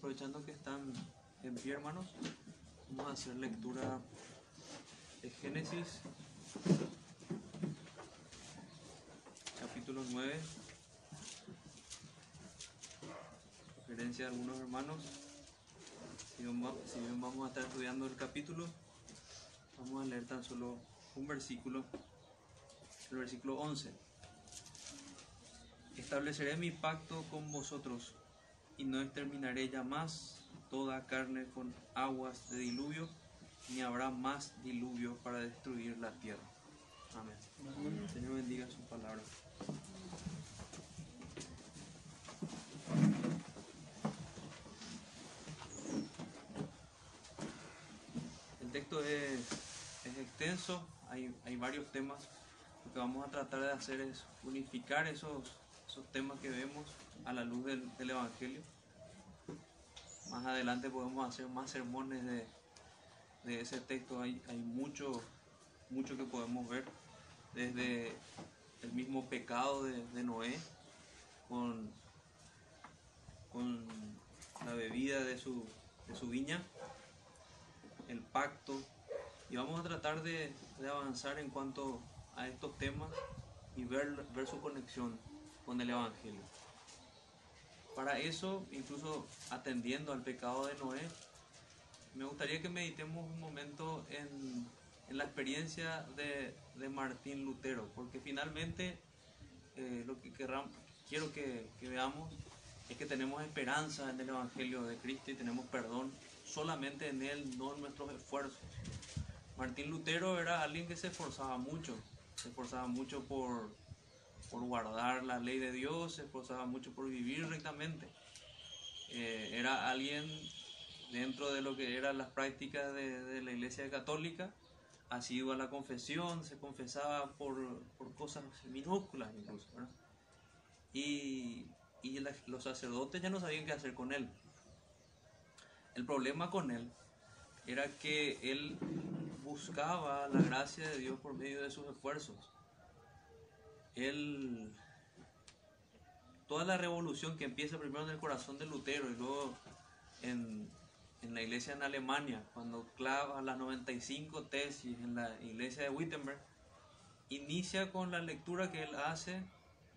aprovechando que están en pie, hermanos, vamos a hacer lectura de Génesis, capítulo 9. Referencia de algunos hermanos. Si bien vamos a estar estudiando el capítulo, vamos a leer tan solo un versículo, el versículo 11. Estableceré mi pacto con vosotros y no exterminaré ya más toda carne con aguas de diluvio, ni habrá más diluvio para destruir la tierra. Amén. Señor bendiga su palabra. El texto es, es extenso, hay, hay varios temas. Lo que vamos a tratar de hacer es unificar esos, esos temas que vemos a la luz del, del Evangelio. Más adelante podemos hacer más sermones de, de ese texto. Hay, hay mucho, mucho que podemos ver. Desde el mismo pecado de, de Noé con, con la bebida de su, de su viña, el pacto. Y vamos a tratar de, de avanzar en cuanto a estos temas y ver, ver su conexión con el Evangelio. Para eso, incluso atendiendo al pecado de Noé, me gustaría que meditemos un momento en, en la experiencia de, de Martín Lutero, porque finalmente eh, lo que querram- quiero que, que veamos es que tenemos esperanza en el Evangelio de Cristo y tenemos perdón solamente en Él, no en nuestros esfuerzos. Martín Lutero era alguien que se esforzaba mucho, se esforzaba mucho por, por guardar la ley de Dios, se esforzaba mucho por vivir rectamente. Eh, era alguien dentro de lo que eran las prácticas de, la iglesia católica, asiduo a la confesión, se confesaba por, por cosas minúsculas incluso. Y, los sacerdotes ya no sabían qué hacer con él. El problema con él era que él buscaba la gracia de Dios por medio de sus esfuerzos. Él, toda la revolución que empieza primero en el corazón de Lutero y luego en, en la iglesia en Alemania, cuando clava las 95 tesis en la iglesia de Wittenberg, inicia con la lectura que él hace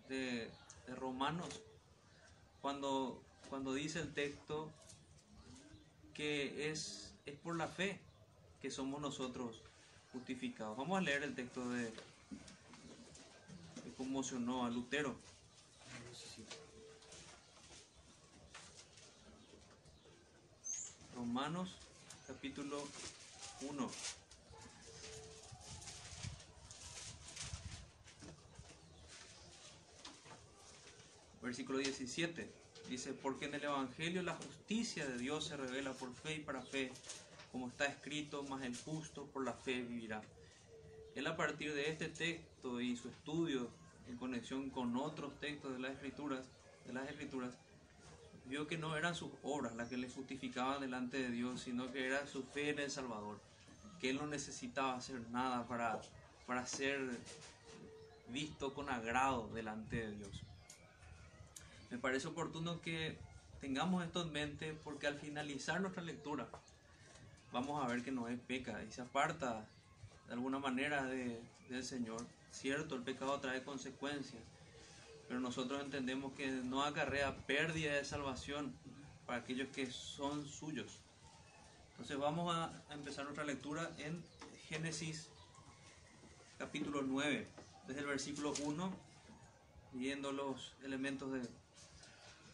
de, de Romanos, cuando, cuando dice el texto que es, es por la fe que somos nosotros justificados. Vamos a leer el texto de conmocionó a Lutero. Romanos capítulo 1. Versículo 17. Dice, porque en el Evangelio la justicia de Dios se revela por fe y para fe, como está escrito, más el justo por la fe vivirá. Él a partir de este texto y su estudio en conexión con otros textos de las escrituras, de las escrituras, vio que no eran sus obras las que le justificaban delante de Dios, sino que era su fe en el Salvador, que él no necesitaba hacer nada para, para ser visto con agrado delante de Dios. Me parece oportuno que tengamos esto en mente porque al finalizar nuestra lectura vamos a ver que Noé peca y se aparta de alguna manera de- del Señor. Cierto, el pecado trae consecuencias, pero nosotros entendemos que no acarrea pérdida de salvación para aquellos que son suyos. Entonces vamos a empezar nuestra lectura en Génesis capítulo 9, desde el versículo 1, viendo los elementos de,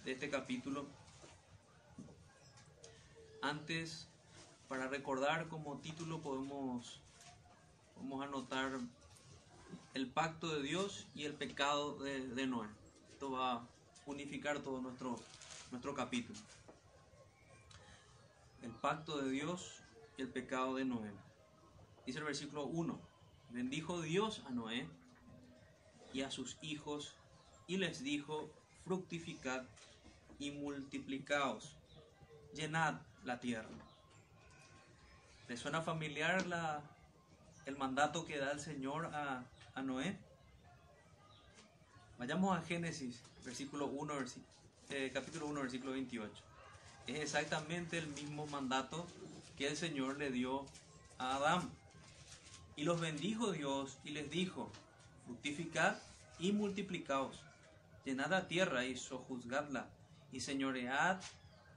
de este capítulo. Antes, para recordar como título podemos, podemos anotar el pacto de Dios y el pecado de, Noé. Esto va a unificar todo nuestro, nuestro capítulo. El pacto de Dios y el pecado de Noé. Dice el versículo 1. Bendijo Dios a Noé y a sus hijos y les dijo, fructificad y multiplicaos, llenad la tierra. ¿Les suena familiar la, el mandato que da el Señor a, Noé? Vayamos a Génesis, versículo 1, versi- eh, capítulo 1, versículo 28. es exactamente el mismo mandato que el Señor le dio a Adán. Y los bendijo Dios y les dijo, fructificad y multiplicaos, llenad la tierra y sojuzgadla, y señoread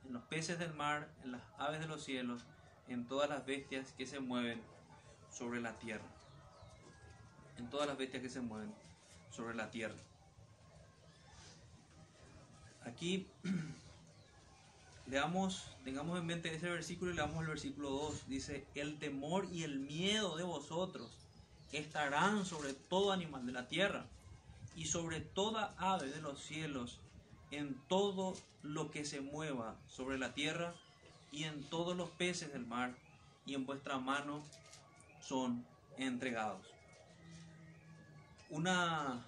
en los peces del mar, en las aves de los cielos, en todas las bestias que se mueven sobre la tierra. En todas las bestias que se mueven sobre la tierra. Aquí leamos, tengamos en mente ese versículo y leamos el versículo 2. Dice, el temor y el miedo de vosotros estarán sobre todo animal de la tierra y sobre toda ave de los cielos, en todo lo que se mueva sobre la tierra y en todos los peces del mar, y en vuestra mano son entregados. Una,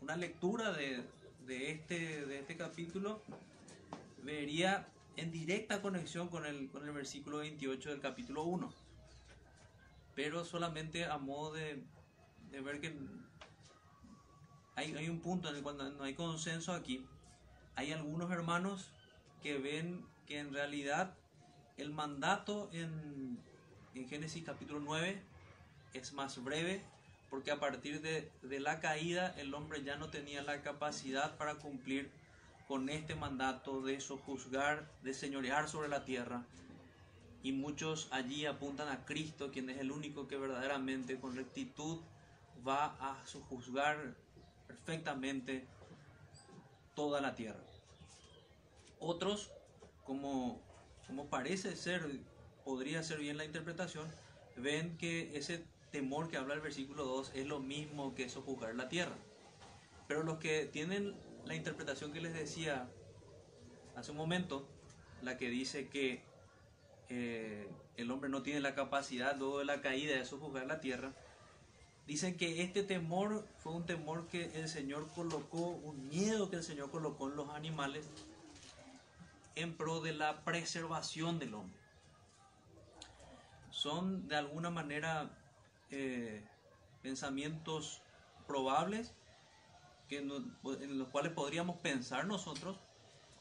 una lectura de, este, de este capítulo vería en directa conexión con el, con el versículo 28 del capítulo 1. Pero solamente a modo de, de ver que hay, hay, un punto en el cual no hay consenso aquí. Hay algunos hermanos que ven que en realidad el mandato en, en Génesis capítulo 9 es más breve porque a partir de, de, la caída el hombre ya no tenía la capacidad para cumplir con este mandato de sojuzgar, de señorear sobre la tierra. Y muchos allí apuntan a Cristo, quien es el único que verdaderamente con rectitud va a sojuzgar perfectamente toda la tierra. Otros, como, como parece ser, podría ser bien la interpretación, ven que ese temor que habla el versículo 2 es lo mismo que sojuzgar la tierra. Pero los que tienen la interpretación que les decía hace un momento, la que dice que eh, el hombre no tiene la capacidad luego de la caída de sojuzgar la tierra, dicen que este temor fue un temor que el Señor colocó, un miedo que el Señor colocó en los animales en pro de la preservación del hombre. Son de alguna manera eh, pensamientos probables en los cuales podríamos pensar nosotros,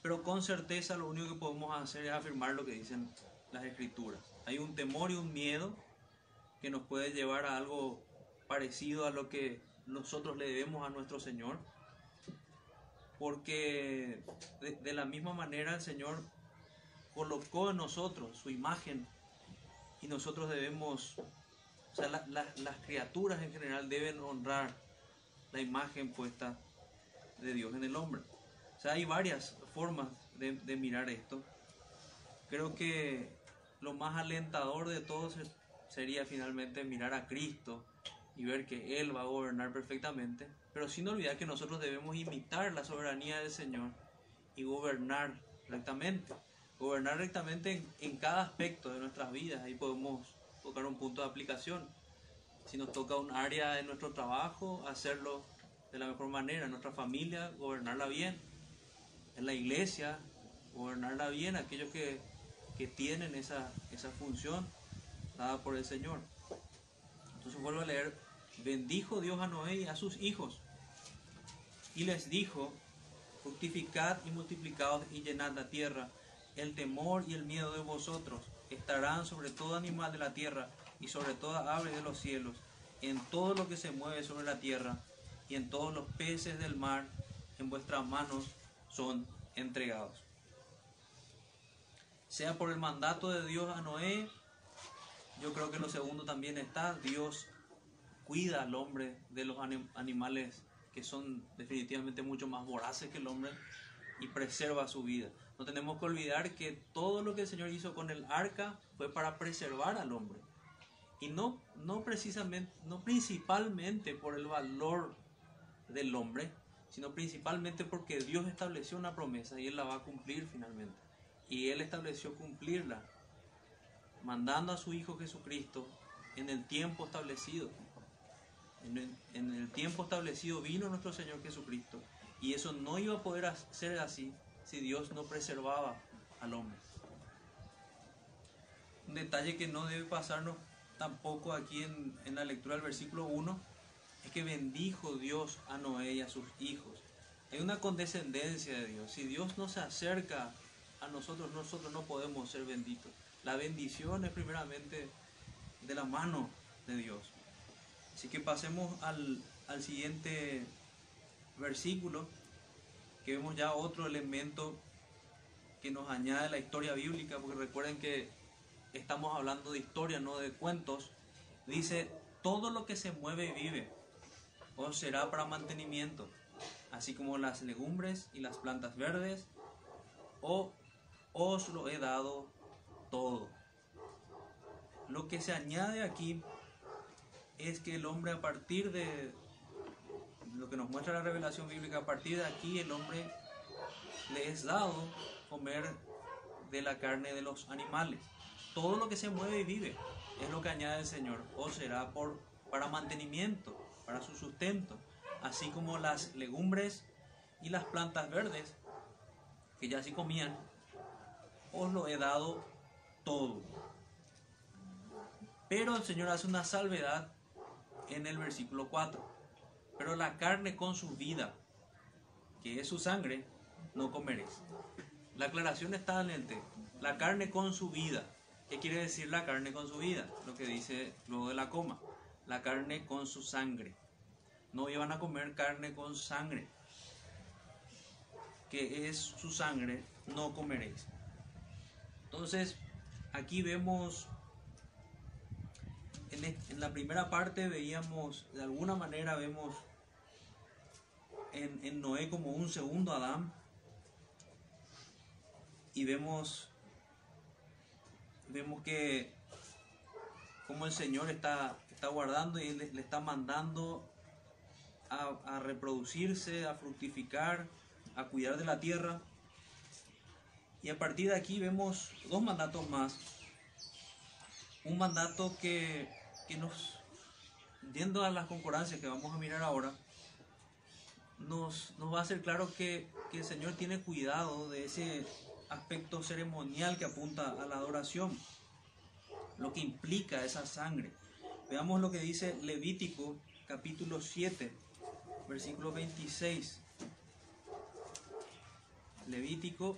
pero con certeza lo único que podemos hacer es afirmar lo que dicen las escrituras. Hay un temor y un miedo que nos puede llevar a algo parecido a lo que nosotros le debemos a nuestro Señor, porque de, la misma manera el Señor colocó en nosotros su imagen y nosotros debemos, o sea, las criaturas en general deben honrar la imagen puesta de Dios en el hombre. O sea, hay varias formas de, mirar esto. Creo que lo más alentador de todo sería finalmente mirar a Cristo y ver que Él va a gobernar perfectamente, pero sin olvidar que nosotros debemos imitar la soberanía del Señor y gobernar rectamente. Gobernar rectamente en, en cada aspecto de nuestras vidas. Ahí podemos tocar un punto de aplicación si nos toca un área de nuestro trabajo, hacerlo de la mejor manera, nuestra familia, gobernarla bien, en la iglesia, gobernarla bien, aquellos que, que tienen esa, esa función dada por el Señor. Entonces vuelvo a leer, bendijo Dios a Noé y a sus hijos, y les dijo, fructificad y multiplicaos y llenad la tierra, el temor y el miedo de vosotros estarán sobre todo animal de la tierra y sobre toda ave de los cielos, en todo lo que se mueve sobre la tierra, y en todos los peces del mar, en vuestras manos son entregados. Sea por el mandato de Dios a Noé, yo creo que lo segundo también está, Dios cuida al hombre de los animales que son definitivamente mucho más voraces que el hombre y preserva su vida. No tenemos que olvidar que todo lo que el Señor hizo con el arca fue para preservar al hombre y no, no precisamente, no principalmente por el valor del hombre, sino principalmente porque Dios estableció una promesa y Él la va a cumplir finalmente. Y Él estableció cumplirla, mandando a su Hijo Jesucristo en el tiempo establecido. En el, en el tiempo establecido vino nuestro Señor Jesucristo. Y eso no iba a poder ser así si Dios no preservaba al hombre. Un detalle que no debe pasarnos tampoco aquí en, la lectura del versículo 1 es que bendijo Dios a Noé y a sus hijos. Hay una condescendencia de Dios. Si Dios no se acerca a nosotros, nosotros no podemos ser benditos. La bendición es primeramente de la mano de Dios. Así que pasemos al, al siguiente versículo, que vemos ya otro elemento que nos añade la historia bíblica, porque recuerden que estamos hablando de historia, no de cuentos. Dice, todo lo que se mueve y vive os será para mantenimiento, así como las legumbres y las plantas verdes, o os lo he dado todo. Lo que se añade aquí es que el hombre a partir de lo que nos muestra la revelación bíblica, a partir de aquí el hombre le es dado comer de la carne de los animales. Todo lo que se mueve y vive es lo que añade el Señor, o será por, para mantenimiento, para su sustento, así como las legumbres y las plantas verdes, que ya sí comían, os lo he dado todo. Pero el Señor hace una salvedad en el versículo 4. Pero la carne con su vida, que es su sangre, no comeréis. La aclaración está en el. La carne con su vida. ¿Qué quiere decir la carne con su vida? Lo que dice luego de la coma. La carne con su sangre. No iban a comer carne con sangre. Que es su sangre, no comeréis. Entonces, aquí vemos en, la primera parte veíamos, de alguna manera vemos en, Noé como un segundo Adán y vemos, vemos que como el Señor está, está guardando y le, está mandando a, a reproducirse, a fructificar, a cuidar de la tierra. Y a partir de aquí vemos dos mandatos más. Un mandato que que nos, yendo a las concordancias que vamos a mirar ahora, nos, nos va a hacer claro que, que el Señor tiene cuidado de ese aspecto ceremonial que apunta a la adoración, lo que implica esa sangre. Veamos lo que dice Levítico capítulo 7, versículo 26. Levítico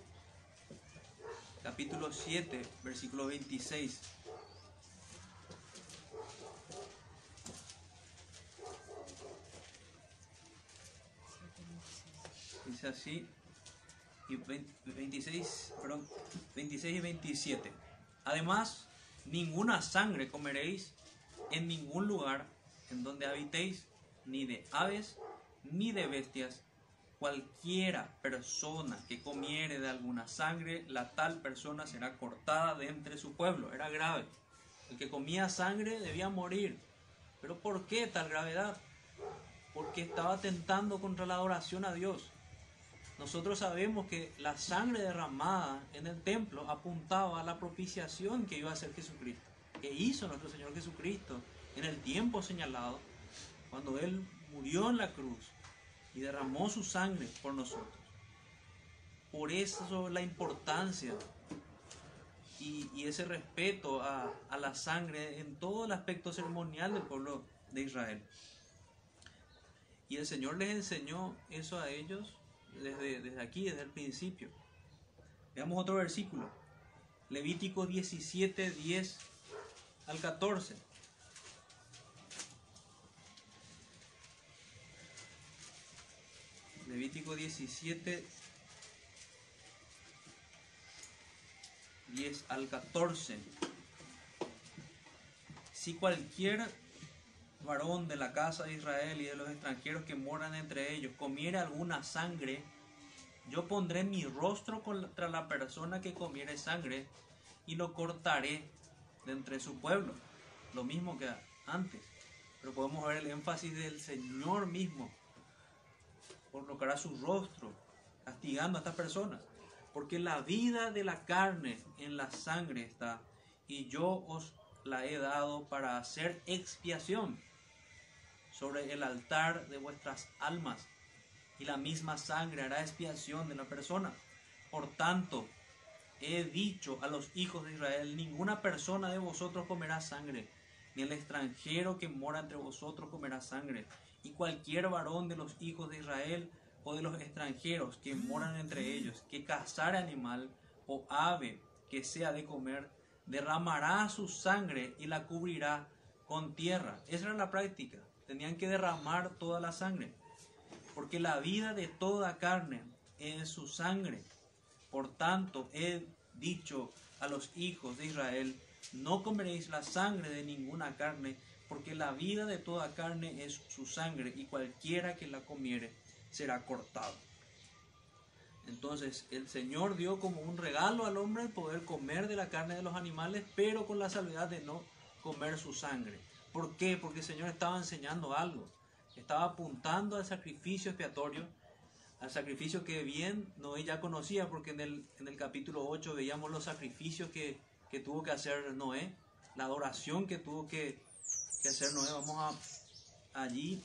capítulo 7, versículo 26. Así, y 26, perdón, 26 y 27. Además, ninguna sangre comeréis en ningún lugar en donde habitéis, ni de aves, ni de bestias. Cualquiera persona que comiere de alguna sangre, la tal persona será cortada de entre su pueblo. Era grave. El que comía sangre debía morir. ¿Pero por qué tal gravedad? Porque estaba tentando contra la adoración a Dios. Nosotros sabemos que la sangre derramada en el templo apuntaba a la propiciación que iba a hacer Jesucristo, que hizo nuestro Señor Jesucristo en el tiempo señalado, cuando Él murió en la cruz y derramó su sangre por nosotros. Por eso la importancia y, ese respeto a, a la sangre en todo el aspecto ceremonial del pueblo de Israel. Y el Señor les enseñó eso a ellos desde, aquí, desde el principio. Veamos otro versículo. Levítico 17, 10 al 14. Levítico 17, 10 al 14. Si cualquier varón de la casa de Israel y de los extranjeros que moran entre ellos comiere alguna sangre, yo pondré mi rostro contra la persona que comiere sangre y lo cortaré de entre su pueblo. Lo mismo que antes. Pero podemos ver el énfasis del Señor mismo. Colocará su rostro castigando a estas personas. Porque la vida de la carne en la sangre está. Y yo os la he dado para hacer expiación sobre el altar de vuestras almas, y la misma sangre hará expiación de la persona. Por tanto, he dicho a los hijos de Israel, ninguna persona de vosotros comerá sangre, ni el extranjero que mora entre vosotros comerá sangre, y cualquier varón de los hijos de Israel o de los extranjeros que moran entre ellos, que cazare animal, o ave que sea de comer, derramará su sangre y la cubrirá con tierra. Esa era la práctica. Tenían que derramar toda la sangre. Porque la vida de toda carne es su sangre. Por tanto, he dicho a los hijos de Israel, no comeréis la sangre de ninguna carne, porque la vida de toda carne es su sangre, y cualquiera que la comiere será cortado. Entonces el Señor dio como un regalo al hombre el poder comer de la carne de los animales, pero con la salvedad de no comer su sangre. ¿Por qué? Porque el Señor estaba enseñando algo. Estaba apuntando al sacrificio expiatorio, al sacrificio que bien Noé ya conocía, porque en el, en el capítulo 8 veíamos los sacrificios que, que tuvo que hacer Noé, la adoración que tuvo que, que hacer Noé. Vamos a allí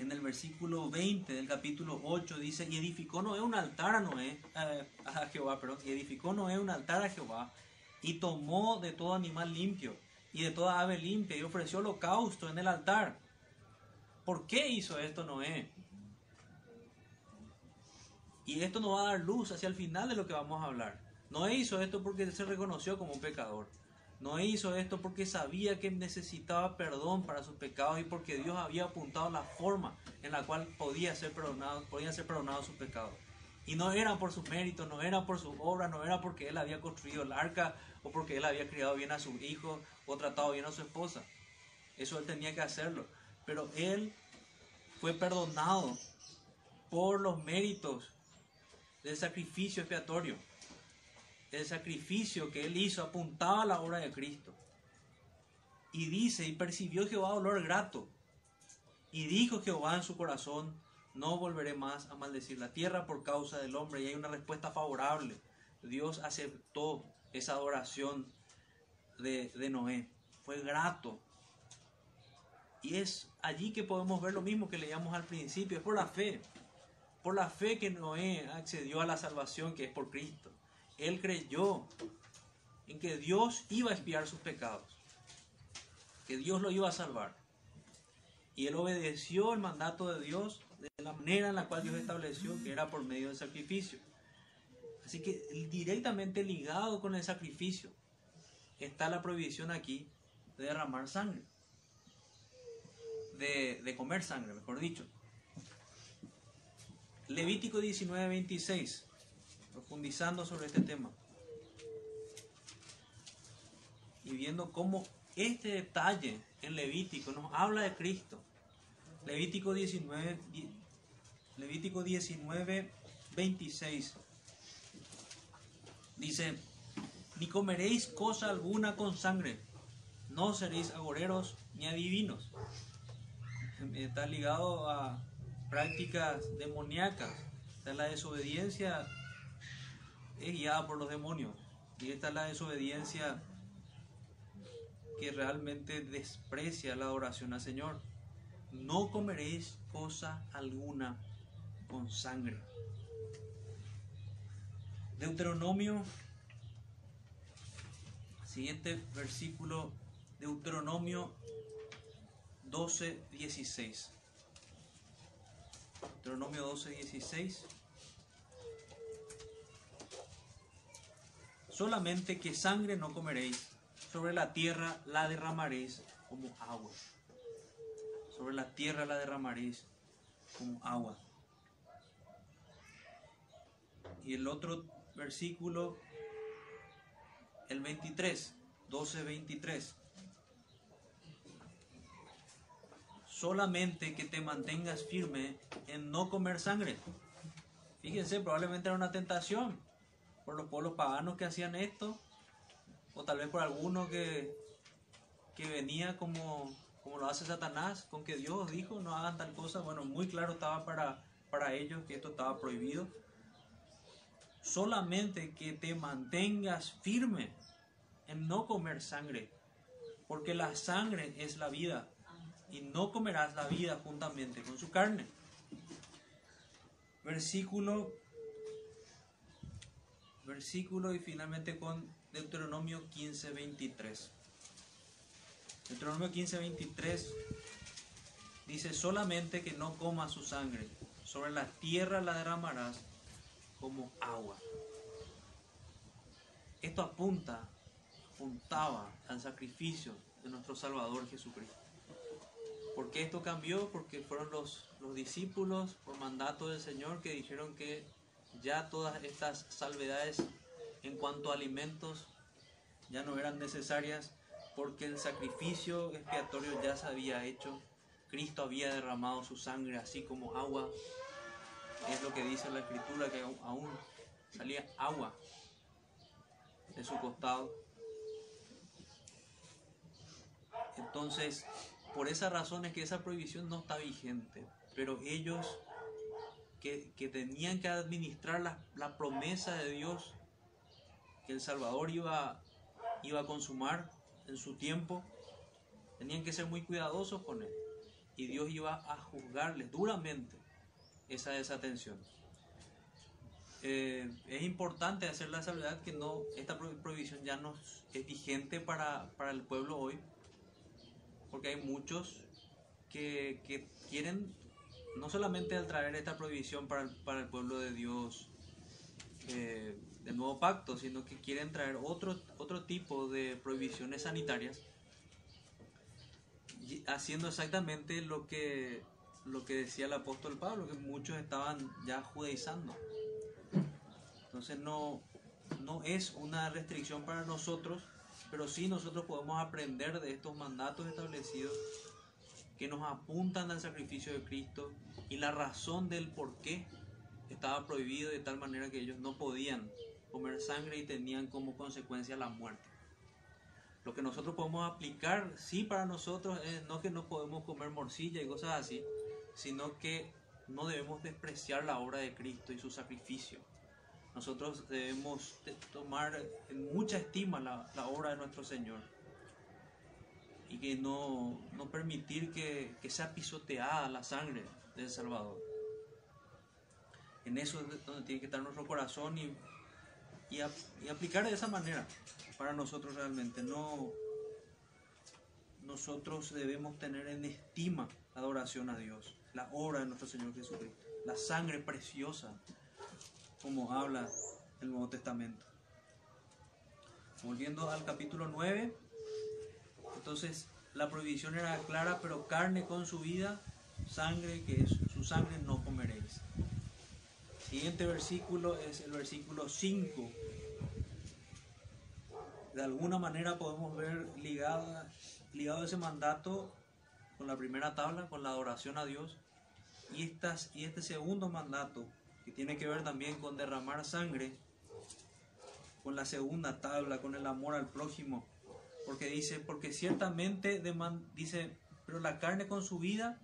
en el versículo 20 del capítulo 8 dice, y edificó Noé un altar a Noé, eh, a Jehová, perdón, y edificó Noé un altar a Jehová, y tomó de todo animal limpio, y de toda ave limpia, y ofreció holocausto en el altar. ¿Por qué hizo esto Noé? Y esto nos va a dar luz hacia el final de lo que vamos a hablar. Noé hizo esto porque se reconoció como un pecador. No hizo esto porque sabía que necesitaba perdón para sus pecados y porque Dios había apuntado la forma en la cual podía ser perdonado, podían ser perdonados sus pecados. Y no era por sus méritos, no era por su obra, no era porque él había construido el arca o porque él había criado bien a sus hijos o tratado bien a su esposa. Eso él tenía que hacerlo. Pero él fue perdonado por los méritos del sacrificio expiatorio el sacrificio que él hizo apuntaba a la obra de Cristo. Y dice, y percibió Jehová olor grato. Y dijo Jehová en su corazón, no volveré más a maldecir la tierra por causa del hombre. Y hay una respuesta favorable. Dios aceptó esa adoración de, de Noé. Fue grato. Y es allí que podemos ver lo mismo que leíamos al principio. Es por la fe. Por la fe que Noé accedió a la salvación que es por Cristo. Él creyó en que Dios iba a expiar sus pecados, que Dios lo iba a salvar. Y él obedeció el mandato de Dios de la manera en la cual Dios estableció, que era por medio del sacrificio. Así que directamente ligado con el sacrificio está la prohibición aquí de derramar sangre, de, de comer sangre, mejor dicho. Levítico 19, 26 profundizando sobre este tema y viendo cómo este detalle en Levítico nos habla de Cristo. Levítico 19, Levítico 19, 26 dice, ni comeréis cosa alguna con sangre, no seréis agoreros ni adivinos. Está ligado a prácticas demoníacas, está la desobediencia es guiada por los demonios. Y esta es la desobediencia que realmente desprecia la adoración al Señor. No comeréis cosa alguna con sangre. Deuteronomio, siguiente versículo, Deuteronomio 12, 16. Deuteronomio 12, 16. solamente que sangre no comeréis, sobre la tierra la derramaréis como agua. Sobre la tierra la derramaréis como agua. Y el otro versículo, el 23, 12, 23. Solamente que te mantengas firme en no comer sangre. Fíjense, probablemente era una tentación por los pueblos paganos que hacían esto, o tal vez por alguno que, que venía como, como lo hace Satanás, con que Dios dijo no hagan tal cosa. Bueno, muy claro estaba para, para ellos que esto estaba prohibido. Solamente que te mantengas firme en no comer sangre, porque la sangre es la vida, y no comerás la vida juntamente con su carne. Versículo versículo y finalmente con Deuteronomio 15, 23. Deuteronomio 15, 23 dice solamente que no coma su sangre, sobre la tierra la derramarás como agua. Esto apunta, apuntaba al sacrificio de nuestro Salvador Jesucristo. ¿Por qué esto cambió? Porque fueron los, los discípulos, por mandato del Señor, que dijeron que ya todas estas salvedades en cuanto a alimentos ya no eran necesarias porque el sacrificio expiatorio ya se había hecho. Cristo había derramado su sangre así como agua. Es lo que dice la escritura, que aún salía agua de su costado. Entonces, por esa razón es que esa prohibición no está vigente. Pero ellos que, tenían que administrar la, la, promesa de Dios que el Salvador iba, iba a consumar en su tiempo, tenían que ser muy cuidadosos con él. Y Dios iba a juzgarles duramente esa desatención. Eh, es importante hacer la salvedad que no, esta prohibición ya no es vigente para, para el pueblo hoy, porque hay muchos que, quieren no solamente al traer esta prohibición para para el pueblo de Dios eh, del nuevo pacto, sino que quieren traer otro, otro tipo de prohibiciones sanitarias, haciendo exactamente lo que, lo que decía el apóstol Pablo, que muchos estaban ya judaizando. Entonces no, no es una restricción para nosotros, pero sí nosotros podemos aprender de estos mandatos establecidos que nos apuntan al sacrificio de Cristo y la razón del por qué estaba prohibido de tal manera que ellos no podían comer sangre y tenían como consecuencia la muerte. Lo que nosotros podemos aplicar, sí, para nosotros es no que no podemos comer morcilla y cosas así, sino que no debemos despreciar la obra de Cristo y su sacrificio. Nosotros debemos tomar en mucha estima la, la obra de nuestro Señor y que no, no permitir que, que, sea pisoteada la sangre del Salvador. En eso es donde tiene que estar nuestro corazón y, y, aplicar de esa manera para nosotros realmente. No, nosotros debemos tener en estima la adoración a Dios, la obra de nuestro Señor Jesucristo, la sangre preciosa, como habla el Nuevo Testamento. Volviendo al capítulo 9, entonces la prohibición era clara, pero carne con su vida, sangre que es su sangre no comeréis. Siguiente versículo es el versículo 5. De alguna manera podemos ver ligado, ligado ese mandato con la primera tabla, con la adoración a Dios, y, estas, y este segundo mandato, que tiene que ver también con derramar sangre, con la segunda tabla, con el amor al prójimo, porque dice, porque ciertamente dice, pero la carne con su vida,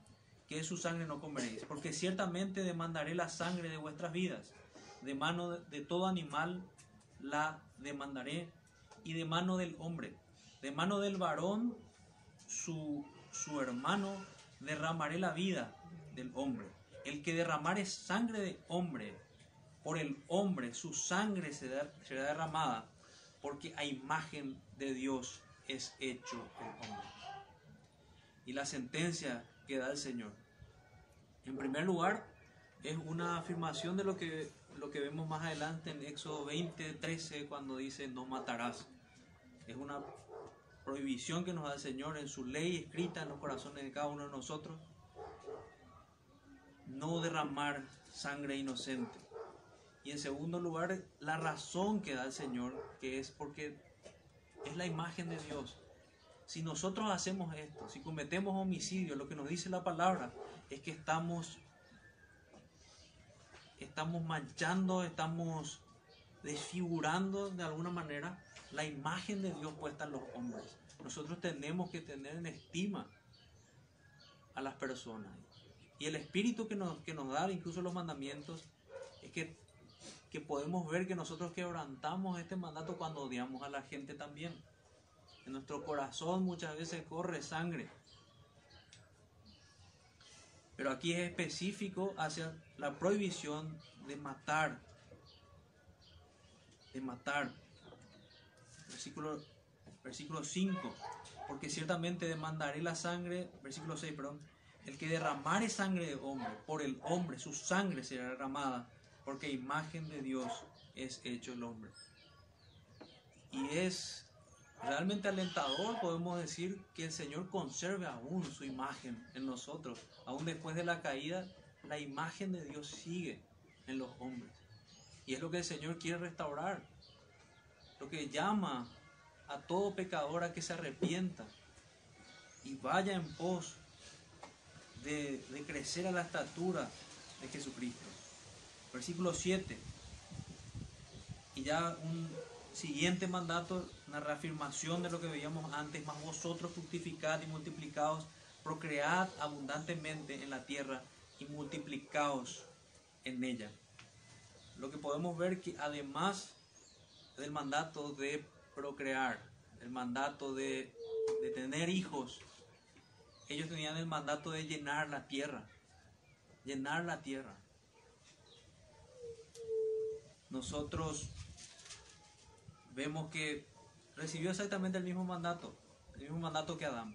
que su sangre no comeréis, porque ciertamente demandaré la sangre de vuestras vidas, de mano de, todo animal la demandaré, y de mano del hombre, de mano del varón, su, su hermano, derramaré la vida del hombre. El que derramare sangre de hombre, por el hombre, su sangre será derramada, porque a imagen de Dios es hecho el hombre. Y la sentencia que da el Señor. En primer lugar, es una afirmación de lo que, lo que vemos más adelante en Éxodo 20, 13, cuando dice no matarás. Es una prohibición que nos da el Señor en su ley escrita en los corazones de cada uno de nosotros. No derramar sangre inocente. Y en segundo lugar, la razón que da el Señor, que es porque es la imagen de Dios. Si nosotros hacemos esto, si cometemos homicidio, lo que nos dice la palabra es que estamos, estamos manchando, estamos desfigurando de alguna manera la imagen de Dios puesta en los hombres. Nosotros tenemos que tener en estima a las personas. Y el espíritu que nos, que nos da, incluso los mandamientos, es que que podemos ver que nosotros quebrantamos este mandato cuando odiamos a la gente también. En nuestro corazón muchas veces corre sangre. Pero aquí es específico hacia la prohibición de matar. De matar. Versículo, versículo 5. Porque ciertamente demandaré la sangre, versículo 6, perdón. El que derramare sangre de hombre, por el hombre, su sangre será derramada porque imagen de Dios es hecho el hombre. Y es realmente alentador, podemos decir, que el Señor conserve aún su imagen en nosotros. Aún después de la caída, la imagen de Dios sigue en los hombres. Y es lo que el Señor quiere restaurar. Lo que llama a todo pecador a que se arrepienta y vaya en pos de, de crecer a la estatura de Jesucristo. Versículo 7. Y ya un siguiente mandato, una reafirmación de lo que veíamos antes, más vosotros fructificad y multiplicaos, procread abundantemente en la tierra y multiplicaos en ella. Lo que podemos ver que además del mandato de procrear, el mandato de, de tener hijos, ellos tenían el mandato de llenar la tierra, llenar la tierra. Nosotros vemos que recibió exactamente el mismo mandato, el mismo mandato que Adán.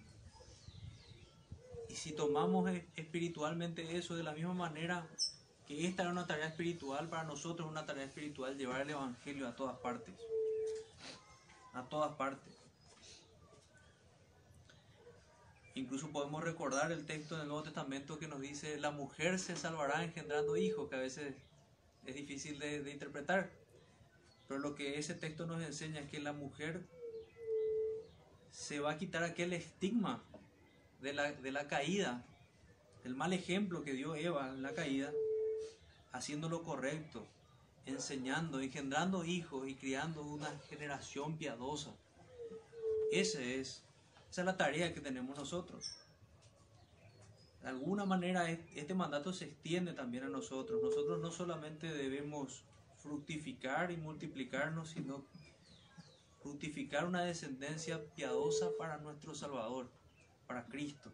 Y si tomamos e- espiritualmente eso de la misma manera, que esta era una tarea espiritual, para nosotros una tarea espiritual llevar el Evangelio a todas partes. A todas partes. Incluso podemos recordar el texto del Nuevo Testamento que nos dice, la mujer se salvará engendrando hijos, que a veces es difícil de interpretar. Pero lo que ese texto nos enseña es que la mujer se va a quitar aquel estigma de la, de la caída, del mal ejemplo que dio Eva en la caída, haciendo lo correcto, enseñando, engendrando hijos y criando una generación piadosa. Ese es, esa es la tarea que tenemos nosotros. De alguna manera es- este mandato se extiende también a nosotros. Nosotros no solamente debemos fructificar y multiplicarnos, sino fructificar una descendencia piadosa para nuestro Salvador, para Cristo.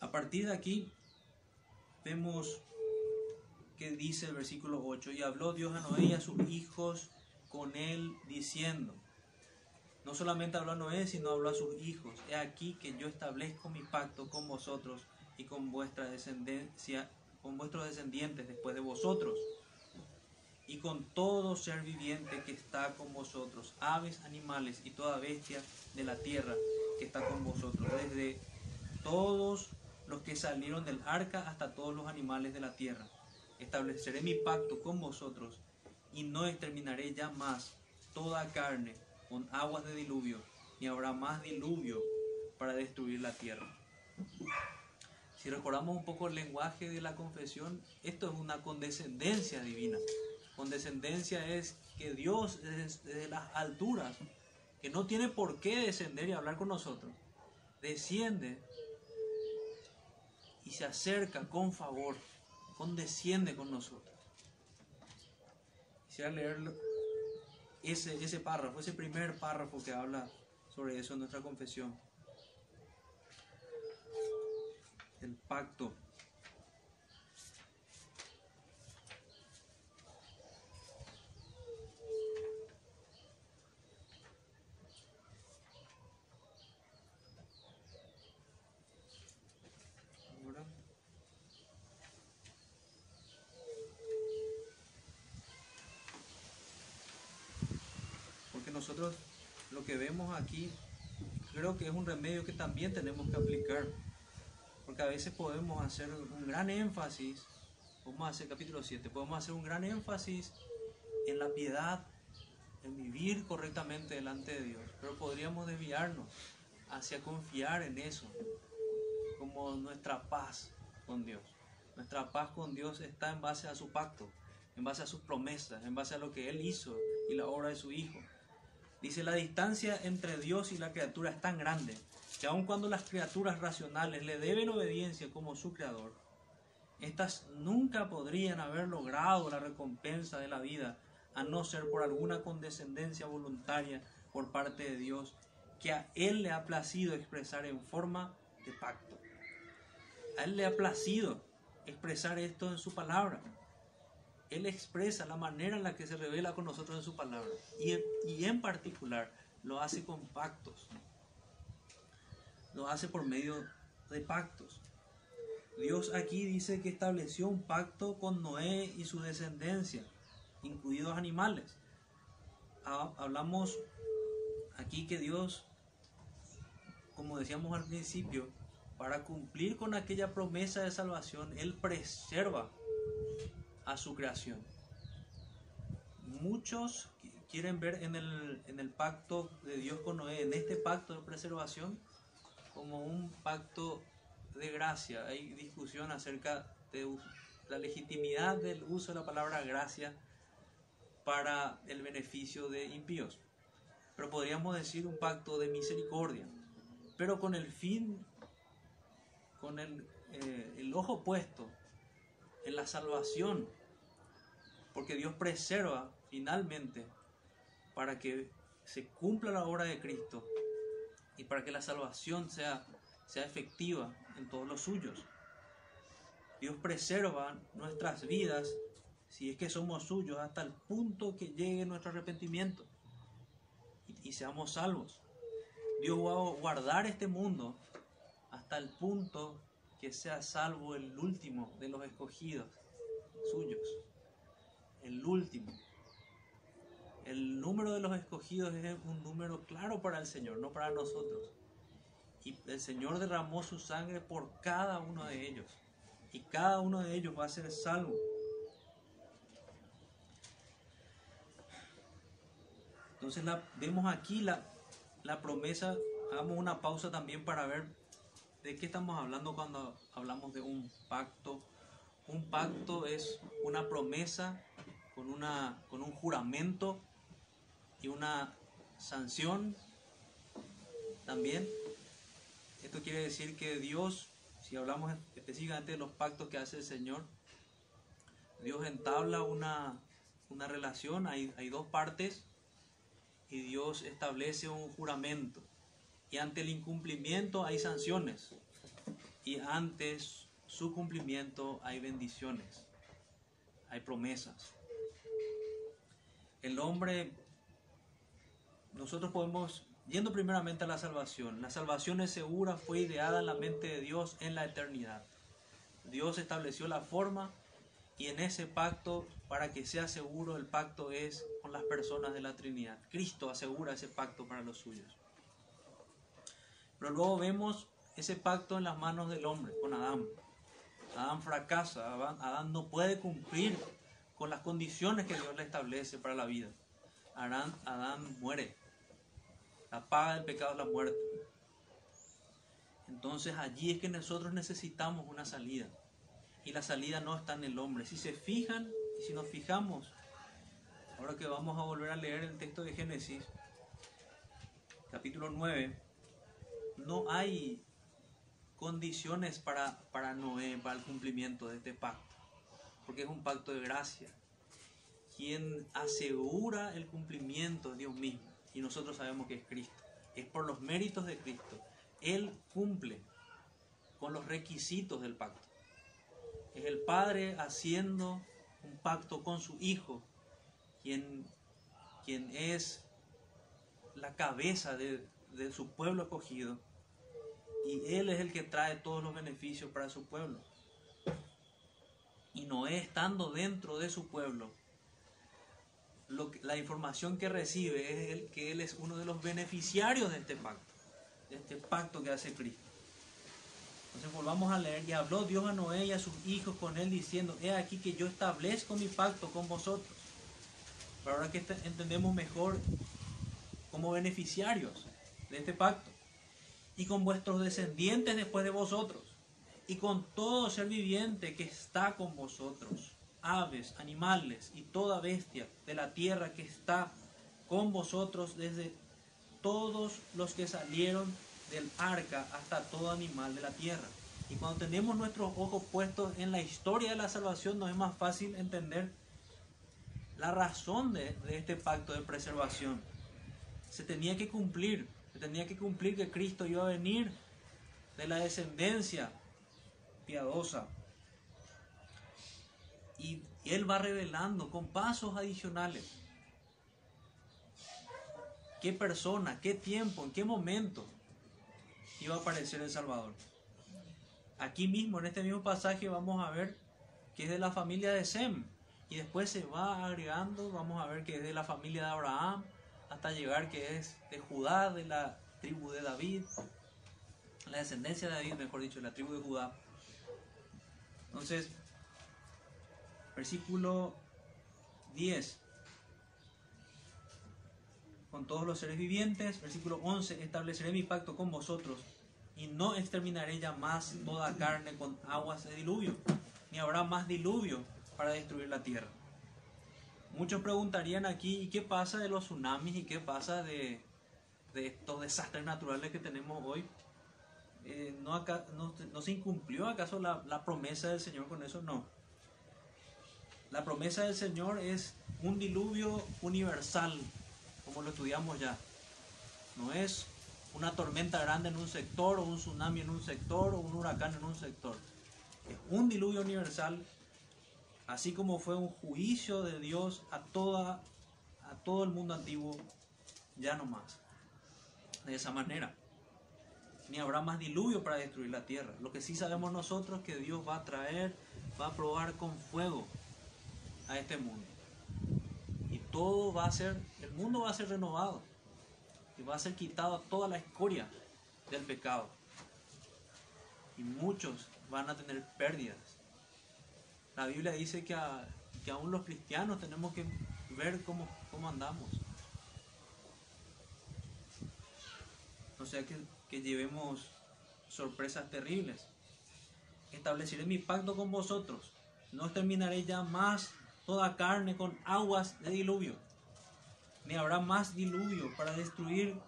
A partir de aquí vemos que dice el versículo 8, y habló Dios a Noé y a sus hijos con él diciendo, no solamente habló a Noé, sino habló a sus hijos, he aquí que yo establezco mi pacto con vosotros y con vuestra descendencia, con vuestros descendientes después de vosotros y con todo ser viviente que está con vosotros, aves, animales y toda bestia de la tierra que está con vosotros, desde todos los que salieron del arca hasta todos los animales de la tierra. Estableceré mi pacto con vosotros y no exterminaré ya más toda carne con aguas de diluvio, ni habrá más diluvio para destruir la tierra. Si recordamos un poco el lenguaje de la confesión, esto es una condescendencia divina. Condescendencia es que Dios desde las alturas, que no tiene por qué descender y hablar con nosotros, desciende y se acerca con favor, condesciende con nosotros. Quisiera leerlo, ese, ese párrafo, ese primer párrafo que habla sobre eso en nuestra confesión. El pacto. Ahora. Porque nosotros vemos aquí creo que es un remedio que también tenemos que aplicar. Porque a veces podemos hacer un gran énfasis, a hacer capítulo 7, podemos hacer un gran énfasis en la piedad, en vivir correctamente delante de Dios. Pero podríamos desviarnos hacia confiar en eso, como nuestra paz con Dios. Nuestra paz con Dios está en base a su pacto, en base a sus promesas, en base a lo que Él hizo y la obra de su Hijo. Dice, la distancia entre Dios y la criatura es tan grande que aun cuando las criaturas racionales le deben obediencia como su creador, estas nunca podrían haber logrado la recompensa de la vida a no ser por alguna condescendencia voluntaria por parte de Dios que a Él le ha placido expresar en forma de pacto. A Él le ha placido expresar esto en su palabra. Él expresa la manera en la que se revela con nosotros en su palabra. Y en, y en particular lo hace con pactos. Lo hace por medio de pactos. Dios aquí dice que estableció un pacto con Noé y su descendencia, incluidos animales. Hablamos aquí que Dios, como decíamos al principio, para cumplir con aquella promesa de salvación, Él preserva a su creación. Muchos quieren ver en el, en el pacto de Dios con Noé, en este pacto de preservación, como un pacto de gracia. Hay discusión acerca de la legitimidad del uso de la palabra gracia para el beneficio de impíos. Pero podríamos decir un pacto de misericordia, pero con el fin, con el, eh, el ojo puesto en la salvación, porque Dios preserva finalmente para que se cumpla la obra de Cristo y para que la salvación sea, sea efectiva en todos los suyos. Dios preserva nuestras vidas si es que somos suyos hasta el punto que llegue nuestro arrepentimiento y, y seamos salvos. Dios va a guardar este mundo hasta el punto que sea salvo el último de los escogidos suyos. El último. El número de los escogidos es un número claro para el Señor, no para nosotros. Y el Señor derramó su sangre por cada uno de ellos. Y cada uno de ellos va a ser salvo. Entonces vemos aquí la, la promesa. Hagamos una pausa también para ver de qué estamos hablando cuando hablamos de un pacto. Un pacto es una promesa con, una, con un juramento y una sanción también. Esto quiere decir que Dios, si hablamos específicamente de los pactos que hace el Señor, Dios entabla una, una relación, hay, hay dos partes, y Dios establece un juramento. Y ante el incumplimiento hay sanciones. Y antes su cumplimiento hay bendiciones, hay promesas. El hombre nosotros podemos, yendo primeramente a la salvación, la salvación es segura, fue ideada en la mente de Dios en la eternidad. Dios estableció la forma y en ese pacto, para que sea seguro, el pacto es con las personas de la Trinidad. Cristo asegura ese pacto para los suyos. Pero luego vemos ese pacto en las manos del hombre, con Adán. Adán fracasa, Adán no puede cumplir con las condiciones que Dios le establece para la vida. Adán, muere. La paga del pecado es la muerte. Entonces allí es que nosotros necesitamos una salida. Y la salida no está en el hombre. Si se fijan y si nos fijamos, ahora que vamos a volver a leer el texto de Génesis, capítulo 9, no hay condiciones para, para Noé, para el cumplimiento de este pacto. Porque es un pacto de gracia quien asegura el cumplimiento de Dios mismo. Y nosotros sabemos que es Cristo. Es por los méritos de Cristo. Él cumple con los requisitos del pacto. Es el Padre haciendo un pacto con su Hijo, quien, quien es la cabeza de, de su pueblo escogido. Y Él es el que trae todos los beneficios para su pueblo. Noé estando dentro de su pueblo, la información que recibe es el, que él es uno de los beneficiarios de este pacto, de este pacto que hace Cristo. Entonces volvamos a leer, y habló Dios a Noé y a sus hijos con él diciendo, he aquí que yo establezco mi pacto con vosotros. Pero ahora que entendemos mejor como beneficiarios de este pacto, y con vuestros descendientes después de vosotros, y con todo ser viviente que está con vosotros aves, animales y toda bestia de la tierra que está con vosotros desde todos los que salieron del arca hasta todo animal de la tierra. Y cuando tenemos nuestros ojos puestos en la historia de la salvación, nos es más fácil entender la razón de, de este pacto de preservación. Se tenía que cumplir, se tenía que cumplir que Cristo iba a venir de la descendencia piadosa y Él va revelando con pasos adicionales qué persona, qué tiempo, en qué momento iba a aparecer el Salvador. aquí mismo, en este mismo pasaje, vamos a ver que es de la familia de Sem. Y después se va agregando, vamos a ver que es de la familia de Abraham, hasta llegar que es de Judá, de la tribu de David, la descendencia de David, mejor dicho, la tribu de Judá. Entonces, versículo 10. Con todos los seres vivientes, versículo 11, estableceré mi pacto con vosotros y no exterminaré ya más toda carne con aguas de diluvio, ni habrá más diluvio para destruir la tierra. Muchos preguntarían aquí, ¿y qué pasa de los tsunamis y qué pasa de, de estos desastres naturales que tenemos hoy? Eh, ¿no, acá, no, no, se incumplió acaso la, la promesa del Señor con eso? No. La promesa del Señor es un diluvio universal, como lo estudiamos ya. No es una tormenta grande en un sector, o un tsunami en un sector, o un huracán en un sector. Es un diluvio universal, así como fue un juicio de Dios a, toda, a todo el mundo antiguo, ya no más. De esa manera. Ni habrá más diluvio para destruir la tierra. Lo que sí sabemos nosotros es que Dios va a traer, va a probar con fuego a este mundo. Y todo va a ser, el mundo va a ser renovado y va a ser quitada toda la escoria del pecado. Y muchos van a tener pérdidas. La Biblia dice que, que aún los cristianos tenemos que ver cómo, cómo andamos. O sea que, que llevemos sorpresas terribles. Estableceré mi pacto con vosotros. No exterminaré ya más toda carne con aguas de diluvio ni habrá más diluvio para destruir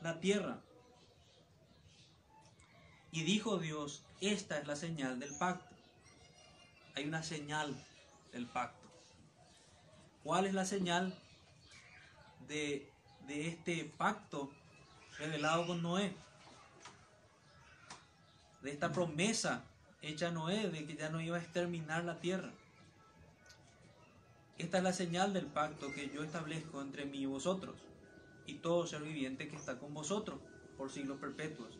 la tierra. Y dijo Dios, esta es la señal del pacto. Hay una señal del pacto. ¿Cuál es la señal de, de este pacto revelado con Noé? De esta promesa hecha a Noé de que ya no iba a exterminar la tierra. Esta es la señal del pacto que yo establezco entre mí y vosotros, y todo ser viviente que está con vosotros por siglos perpetuos.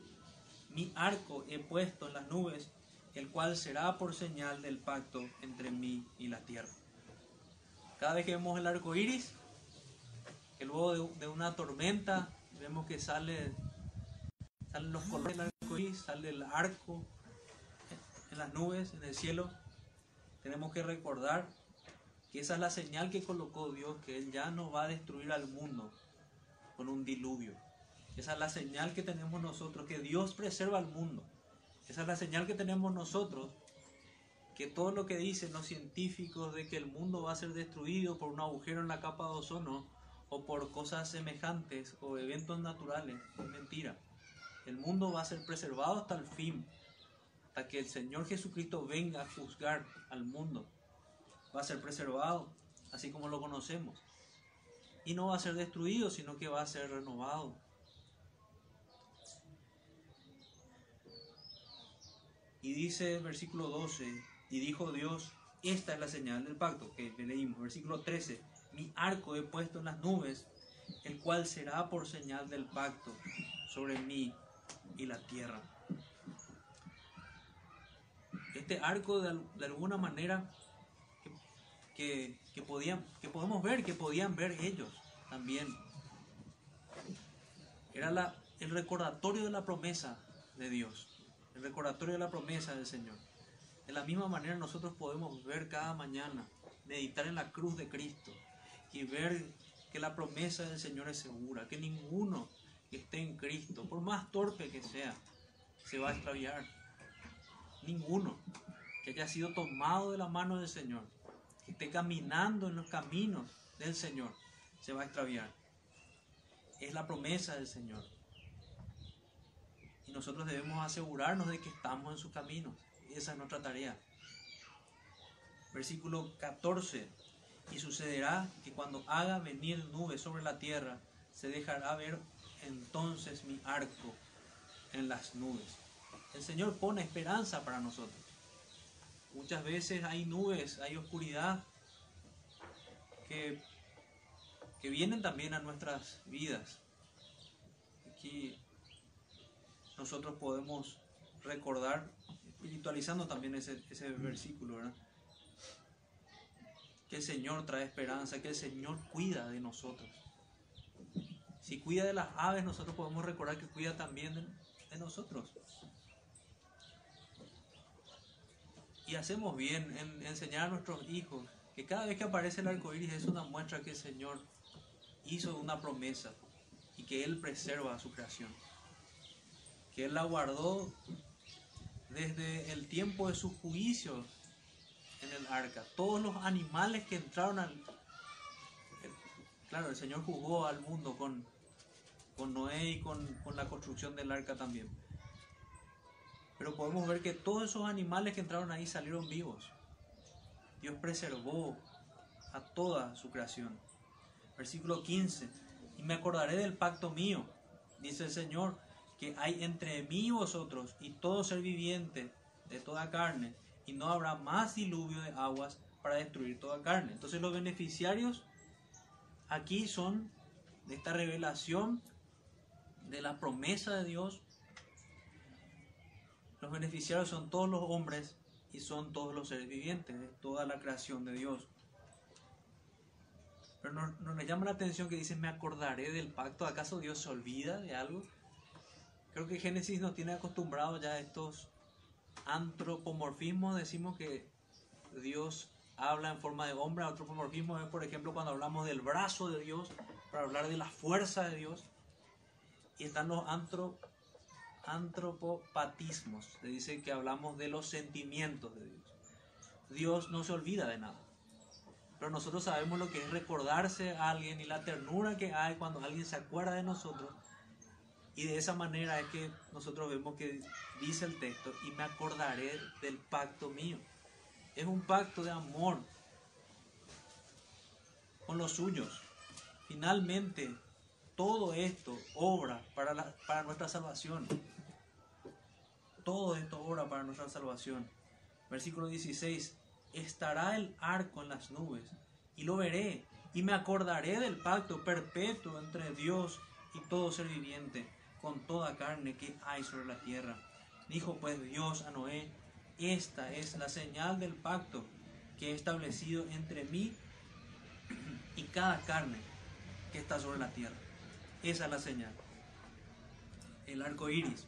Mi arco he puesto en las nubes, el cual será por señal del pacto entre mí y la tierra. Cada vez que vemos el arco iris, que luego de, una tormenta vemos que sale, salen los colores del arco iris, sale el arco en las nubes, en el cielo, tenemos que recordar esa es la señal que colocó Dios, que Él ya no va a destruir al mundo con un diluvio. Esa es la señal que tenemos nosotros, que Dios preserva al mundo. Esa es la señal que tenemos nosotros, que todo lo que dicen los científicos de que el mundo va a ser destruido por un agujero en la capa de ozono o por cosas semejantes o eventos naturales, es mentira. El mundo va a ser preservado hasta el fin, hasta que el Señor Jesucristo venga a juzgar al mundo va a ser preservado, así como lo conocemos. Y no va a ser destruido, sino que va a ser renovado. Y dice versículo 12, y dijo Dios, esta es la señal del pacto, que leímos, versículo 13, mi arco he puesto en las nubes, el cual será por señal del pacto sobre mí y la tierra. Este arco de, de alguna manera que, podían, que podemos ver, que podían ver ellos también. Era la, el recordatorio de la promesa de Dios, el recordatorio de la promesa del Señor. De la misma manera nosotros podemos ver cada mañana, meditar en la cruz de Cristo y ver que la promesa del Señor es segura, que ninguno que esté en Cristo, por más torpe que sea, se va a extraviar. Ninguno que haya sido tomado de la mano del Señor que esté caminando en los caminos del Señor, se va a extraviar. Es la promesa del Señor. Y nosotros debemos asegurarnos de que estamos en sus caminos. Esa es nuestra tarea. Versículo 14. Y sucederá que cuando haga venir nubes sobre la tierra, se dejará ver entonces mi arco en las nubes. El Señor pone esperanza para nosotros. Muchas veces hay nubes, hay oscuridad que, que vienen también a nuestras vidas. Aquí nosotros podemos recordar espiritualizando también ese, ese versículo, ¿verdad? Que el Señor trae esperanza, que el Señor cuida de nosotros. Si cuida de las aves, nosotros podemos recordar que cuida también de, nosotros. Y hacemos bien en enseñar a nuestros hijos que cada vez que aparece el arco iris es una muestra que el Señor hizo una promesa y que Él preserva a su creación. Que Él la guardó desde el tiempo de sus juicios en el arca. Todos los animales que entraron al... Claro, el Señor jugó al mundo con, con Noé y con, con la construcción del arca también. Pero podemos ver que todos esos animales que entraron ahí salieron vivos. Dios preservó a toda su creación. Versículo 15. Y me acordaré del pacto mío, dice el Señor, que hay entre mí y vosotros y todo ser viviente de toda carne, y no habrá más diluvio de aguas para destruir toda carne. Entonces los beneficiarios aquí son de esta revelación de la promesa de Dios. Los beneficiarios son todos los hombres y son todos los seres vivientes, de toda la creación de Dios. Pero no, no nos llama la atención que dice, me acordaré del pacto. ¿Acaso Dios se olvida de algo? Creo que Génesis nos tiene acostumbrados ya a estos antropomorfismos. Decimos que Dios habla en forma de hombre. Antropomorfismo es, por ejemplo, cuando hablamos del brazo de Dios, para hablar de la fuerza de Dios. Y están los antro, antropopatismos. Se dice que hablamos de los sentimientos de Dios. Dios no se olvida de nada. Pero nosotros sabemos lo que es recordarse a alguien y la ternura que hay cuando alguien se acuerda de nosotros. Y de esa manera es que nosotros vemos que dice el texto, y me acordaré del pacto mío. Es un pacto de amor con los suyos. Finalmente, todo esto obra para, la, para nuestra salvación. Todo esto obra para nuestra salvación. Versículo 16. Estará el arco en las nubes y lo veré y me acordaré del pacto perpetuo entre Dios y todo ser viviente con toda carne que hay sobre la tierra. Dijo pues Dios a Noé, esta es la señal del pacto que he establecido entre mí y cada carne que está sobre la tierra. Esa es la señal. El arco iris.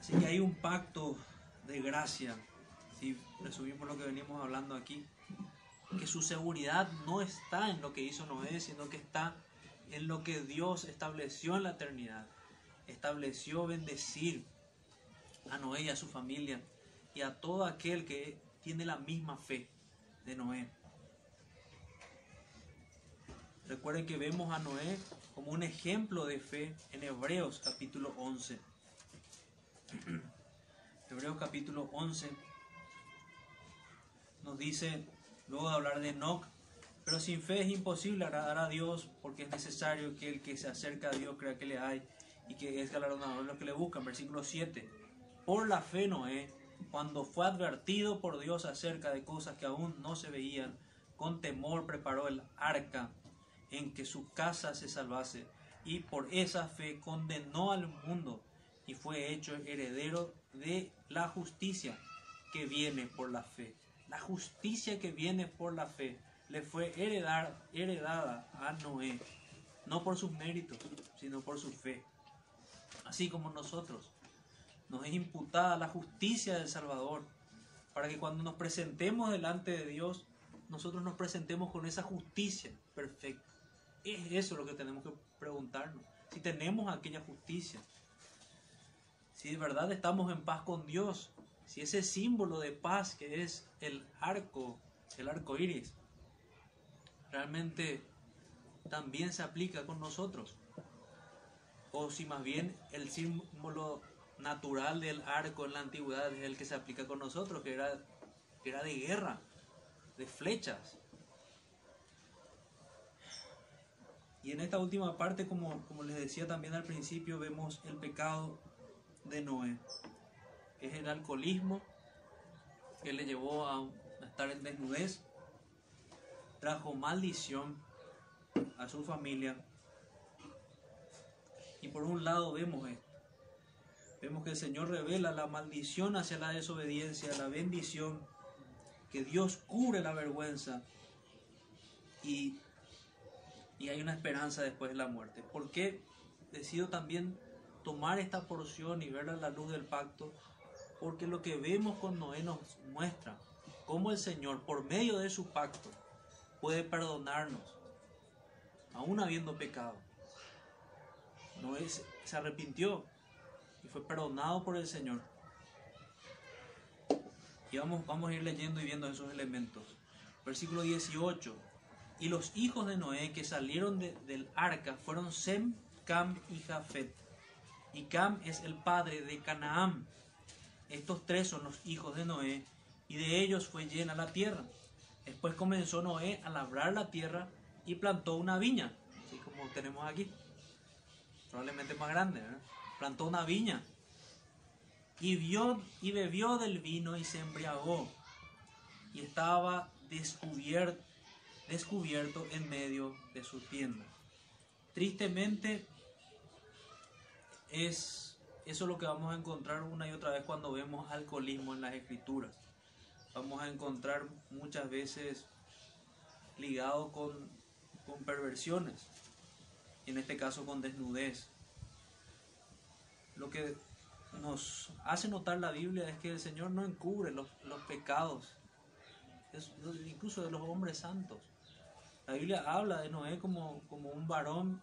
Así que hay un pacto de gracia. Si resumimos lo que venimos hablando aquí, que su seguridad no está en lo que hizo Noé, sino que está en lo que Dios estableció en la eternidad. Estableció bendecir a Noé y a su familia y a todo aquel que tiene la misma fe de Noé. Recuerden que vemos a Noé como un ejemplo de fe en Hebreos capítulo 11. Hebreos capítulo 11 nos dice, luego de hablar de Enoch, pero sin fe es imposible agradar a Dios porque es necesario que el que se acerca a Dios crea que le hay y que es galardonador los que le buscan. Versículo 7. Por la fe Noé, cuando fue advertido por Dios acerca de cosas que aún no se veían, con temor preparó el arca en que su casa se salvase y por esa fe condenó al mundo y fue hecho heredero de la justicia que viene por la fe. La justicia que viene por la fe le fue heredar, heredada a Noé, no por sus méritos, sino por su fe. Así como nosotros, nos es imputada la justicia del Salvador, para que cuando nos presentemos delante de Dios, nosotros nos presentemos con esa justicia perfecta. Es eso lo que tenemos que preguntarnos. Si tenemos aquella justicia. Si de verdad estamos en paz con Dios. Si ese símbolo de paz que es el arco, el arco iris, realmente también se aplica con nosotros. O si más bien el símbolo natural del arco en la antigüedad es el que se aplica con nosotros, que era, que era de guerra, de flechas. Y en esta última parte, como, como les decía también al principio, vemos el pecado de Noé. Es el alcoholismo que le llevó a estar en desnudez. Trajo maldición a su familia. Y por un lado vemos esto. vemos que el Señor revela la maldición hacia la desobediencia, la bendición, que Dios cubre la vergüenza y, y hay una esperanza después de la muerte. ¿Por qué decido también tomar esta porción y verla a la luz del pacto? Porque lo que vemos con Noé nos muestra cómo el Señor, por medio de su pacto, puede perdonarnos, aún habiendo pecado. Noé se arrepintió y fue perdonado por el Señor. Y vamos, vamos a ir leyendo y viendo esos elementos. Versículo 18. Y los hijos de Noé que salieron del arca fueron Sem, Cam y Jafet. Y Cam es el padre de Canaán. Estos tres son los hijos de Noé, y de ellos fue llena la tierra. Después comenzó Noé a labrar la tierra y plantó una viña, así como tenemos aquí. Probablemente más grande, Plantó una viña y vio y bebió del vino y se embriagó y estaba descubierto, descubierto en medio de su tienda. Tristemente es eso lo que vamos a encontrar una y otra vez cuando vemos alcoholismo en las escrituras. Vamos a encontrar muchas veces ligado con, con perversiones, en este caso con desnudez. Lo que nos hace notar la Biblia es que el Señor no encubre los, pecados, incluso de los hombres santos. La Biblia habla de Noé como, como un varón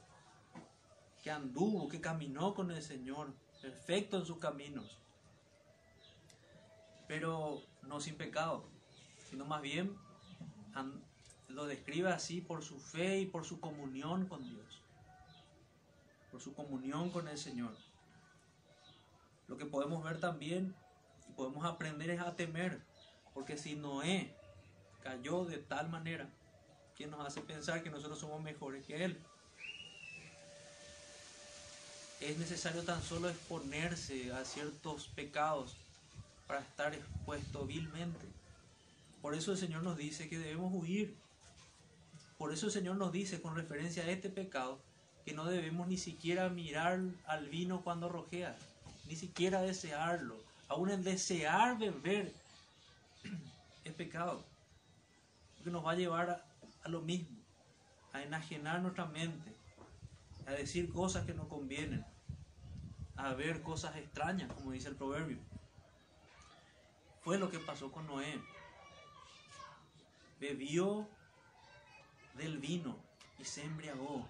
que anduvo, que caminó con el Señor, perfecto en sus caminos, pero no sin pecado, sino más bien lo describe así por su fe y por su comunión con Dios, por su comunión con el Señor. Lo que podemos ver también y podemos aprender es a temer, porque si Noé cayó de tal manera que nos hace pensar que nosotros somos mejores que él, es necesario tan solo exponerse a ciertos pecados para estar expuesto vilmente. Por eso el Señor nos dice que debemos huir. Por eso el Señor nos dice con referencia a este pecado que no debemos ni siquiera mirar al vino cuando rojea ni siquiera desearlo. Aún el desear beber es pecado, porque nos va a llevar a, lo mismo, a enajenar nuestra mente, a decir cosas que no convienen, a ver cosas extrañas, como dice el proverbio. Fue lo que pasó con Noé. Bebió del vino y se embriagó.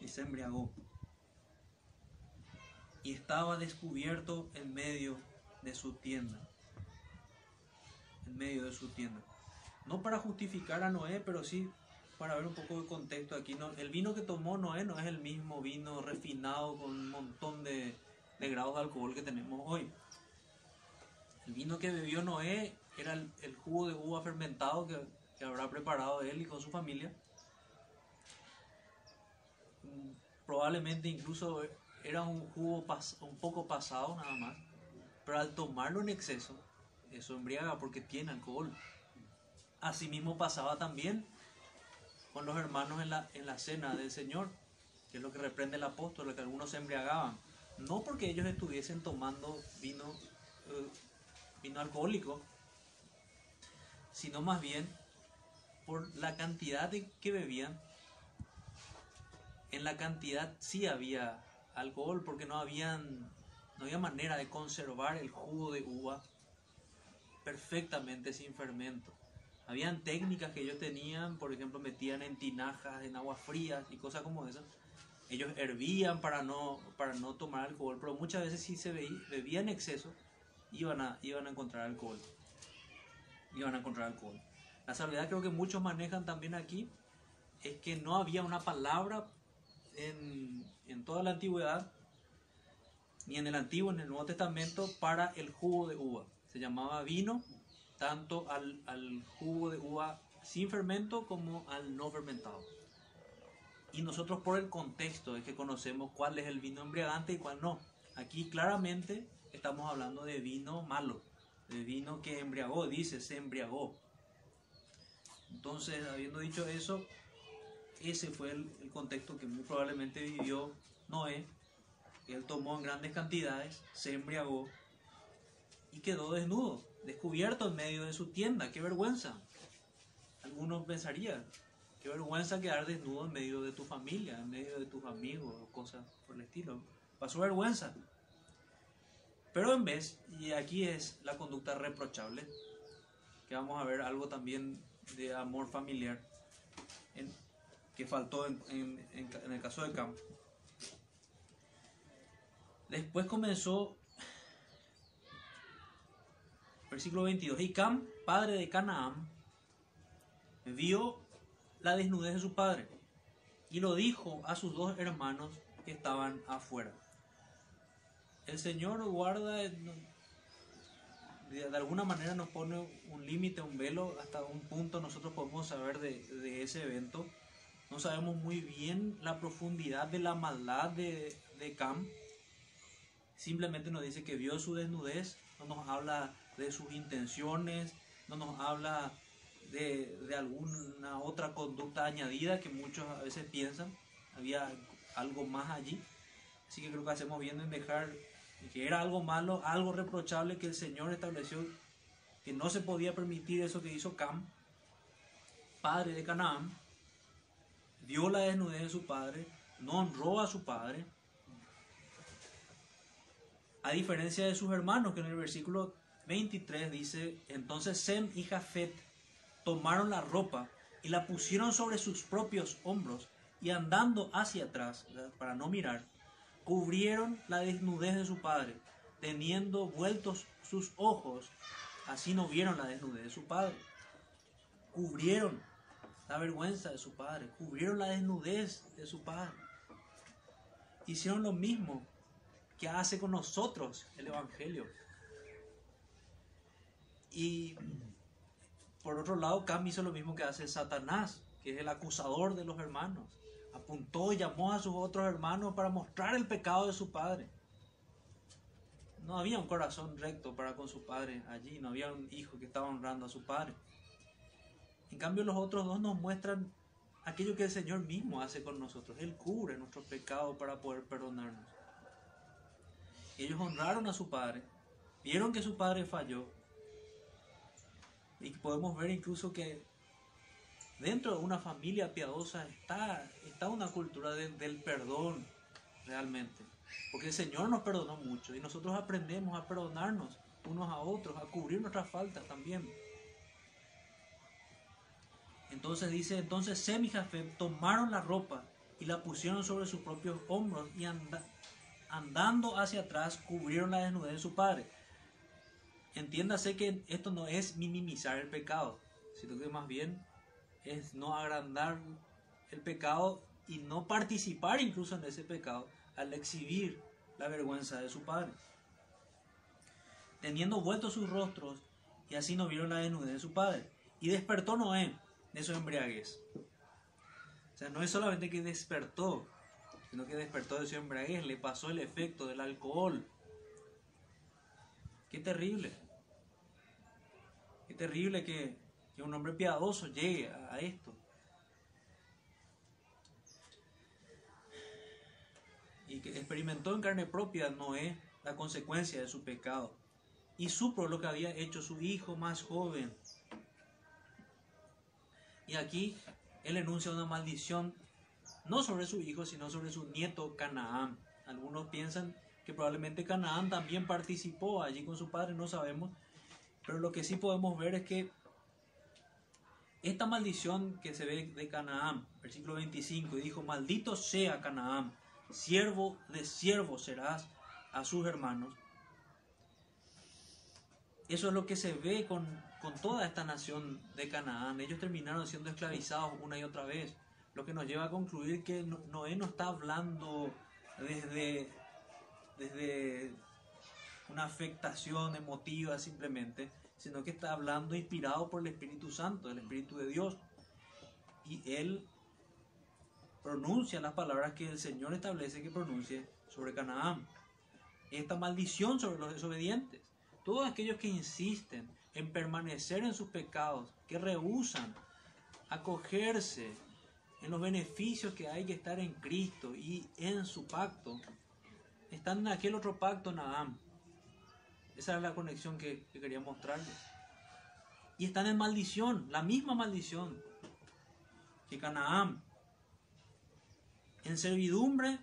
Y se embriagó y estaba descubierto en medio de su tienda. En medio de su tienda. No para justificar a Noé, pero sí para ver un poco de contexto aquí. No, el vino que tomó Noé no es el mismo vino refinado con un montón de, grados de alcohol que tenemos hoy. El vino que bebió Noé era el, jugo de uva fermentado que, que habrá preparado él y con su familia. Probablemente incluso era un jugo un poco pasado nada más, pero al tomarlo en exceso, eso embriaga porque tiene alcohol. Asimismo pasaba también con los hermanos en la, en la cena del Señor, que es lo que reprende el apóstol, que algunos se embriagaban, no porque ellos estuviesen tomando vino, eh, vino alcohólico, sino más bien por la cantidad de que bebían, en la cantidad sí había alcohol porque no habían no había manera de conservar el jugo de uva perfectamente sin fermento. Habían técnicas que ellos tenían, por ejemplo, metían en tinajas, en aguas frías y cosas como esas. Ellos hervían para no, para no tomar alcohol, pero muchas veces si se bebía exceso, iban a, iban a encontrar alcohol. Iban a encontrar alcohol. La salvedad creo que muchos manejan también aquí es que no había una palabra en, en toda la antigüedad, ni en el Antiguo ni en el Nuevo Testamento, para el jugo de uva. Se llamaba vino tanto al, al jugo de uva sin fermento como al no fermentado. Y nosotros por el contexto es que conocemos cuál es el vino embriagante y cuál no. Aquí claramente estamos hablando de vino malo, de vino que embriagó, dice, se embriagó. Entonces, habiendo dicho eso, ese fue el, contexto que muy probablemente vivió Noé Él tomó en grandes cantidades, se embriagó y quedó desnudo, descubierto en medio de su tienda. ¡Qué vergüenza! Algunos pensarían, qué vergüenza quedar desnudo en medio de tu familia, en medio de tus amigos cosas por el estilo. Pasó vergüenza. Pero en vez, y aquí es la conducta reprochable, que vamos a ver algo también de amor familiar, que faltó en, en el caso de Cam. Después comenzó, versículo 22, y Cam, padre de Canaán, vio la desnudez de su padre y lo dijo a sus dos hermanos que estaban afuera. El Señor guarda, de, alguna manera nos pone un límite, un velo, hasta un punto nosotros podemos saber de, de, ese evento. No sabemos muy bien la profundidad de la maldad de, de Cam. Simplemente nos dice que vio su desnudez, no nos habla de sus intenciones, no nos habla de, de, alguna otra conducta añadida que muchos a veces piensan. Había algo más allí. Así que creo que hacemos bien en dejar que era algo malo, algo reprochable que el Señor estableció que no se podía permitir eso que hizo Cam, padre de Canaán, vio la desnudez de su padre, no honró a su padre, a diferencia de sus hermanos, que en el versículo 23 dice, entonces Sem y Jafet tomaron la ropa y la pusieron sobre sus propios hombros y andando hacia atrás, para no mirar, cubrieron la desnudez de su padre, teniendo vueltos sus ojos, así no vieron la desnudez de su padre. Cubrieron la vergüenza de su padre, cubrieron la desnudez de su padre. Hicieron lo mismo que hace con nosotros el Evangelio. Y por otro lado, Cam hizo lo mismo que hace Satanás, que es el acusador de los hermanos. Apuntó y llamó a sus otros hermanos para mostrar el pecado de su padre. No había un corazón recto para con su padre allí, no había un hijo que estaba honrando a su padre. En cambio, los otros dos nos muestran aquello que el Señor mismo hace con nosotros. Él cubre nuestros pecados para poder perdonarnos. Ellos honraron a su padre, vieron que su padre falló. Y podemos ver incluso que dentro de una familia piadosa está, está una cultura del perdón realmente. Porque el Señor nos perdonó mucho y nosotros aprendemos a perdonarnos unos a otros, a cubrir nuestras faltas también. Entonces dice, entonces Sem tomaron la ropa y la pusieron sobre sus propios hombros y andando hacia atrás, cubrieron la desnudez de su padre. Entiéndase que esto no es minimizar el pecado, sino que más bien es no agrandar el pecado y no participar incluso en ese pecado al exhibir la vergüenza de su padre. Teniendo vueltos sus rostros, y así no vieron la desnudez de su padre. Y despertó Noé de su embriaguez. O sea, no es solamente que despertó, sino que despertó de su embriaguez, le pasó el efecto del alcohol. Qué terrible. Terrible que, un hombre piadoso llegue a, esto. Y que experimentó en carne propia Noé la consecuencia de su pecado. Y supo lo que había hecho su hijo más joven. Y aquí él enuncia una maldición no sobre su hijo, sino sobre su nieto Canaán. Algunos piensan que probablemente Canaán también participó allí con su padre, no sabemos, pero lo que sí podemos ver es que esta maldición que se ve de Canaán, versículo 25, y dijo, maldito sea Canaán, siervo de siervo serás a sus hermanos. Eso es lo que se ve con, con toda esta nación de Canaán. Ellos terminaron siendo esclavizados una y otra vez lo que nos lleva a concluir que Noé no está hablando desde, desde una afectación emotiva simplemente, sino que está hablando inspirado por el Espíritu Santo, el Espíritu de Dios. Y él pronuncia las palabras que el Señor establece que pronuncie sobre Canaán. Esta maldición sobre los desobedientes. Todos aquellos que insisten en permanecer en sus pecados, que rehusan acogerse en los beneficios que hay que estar en Cristo y en su pacto, están en aquel otro pacto, Naam. Esa es la conexión que, que quería mostrarles. Y están en maldición, la misma maldición que Canaán. En servidumbre,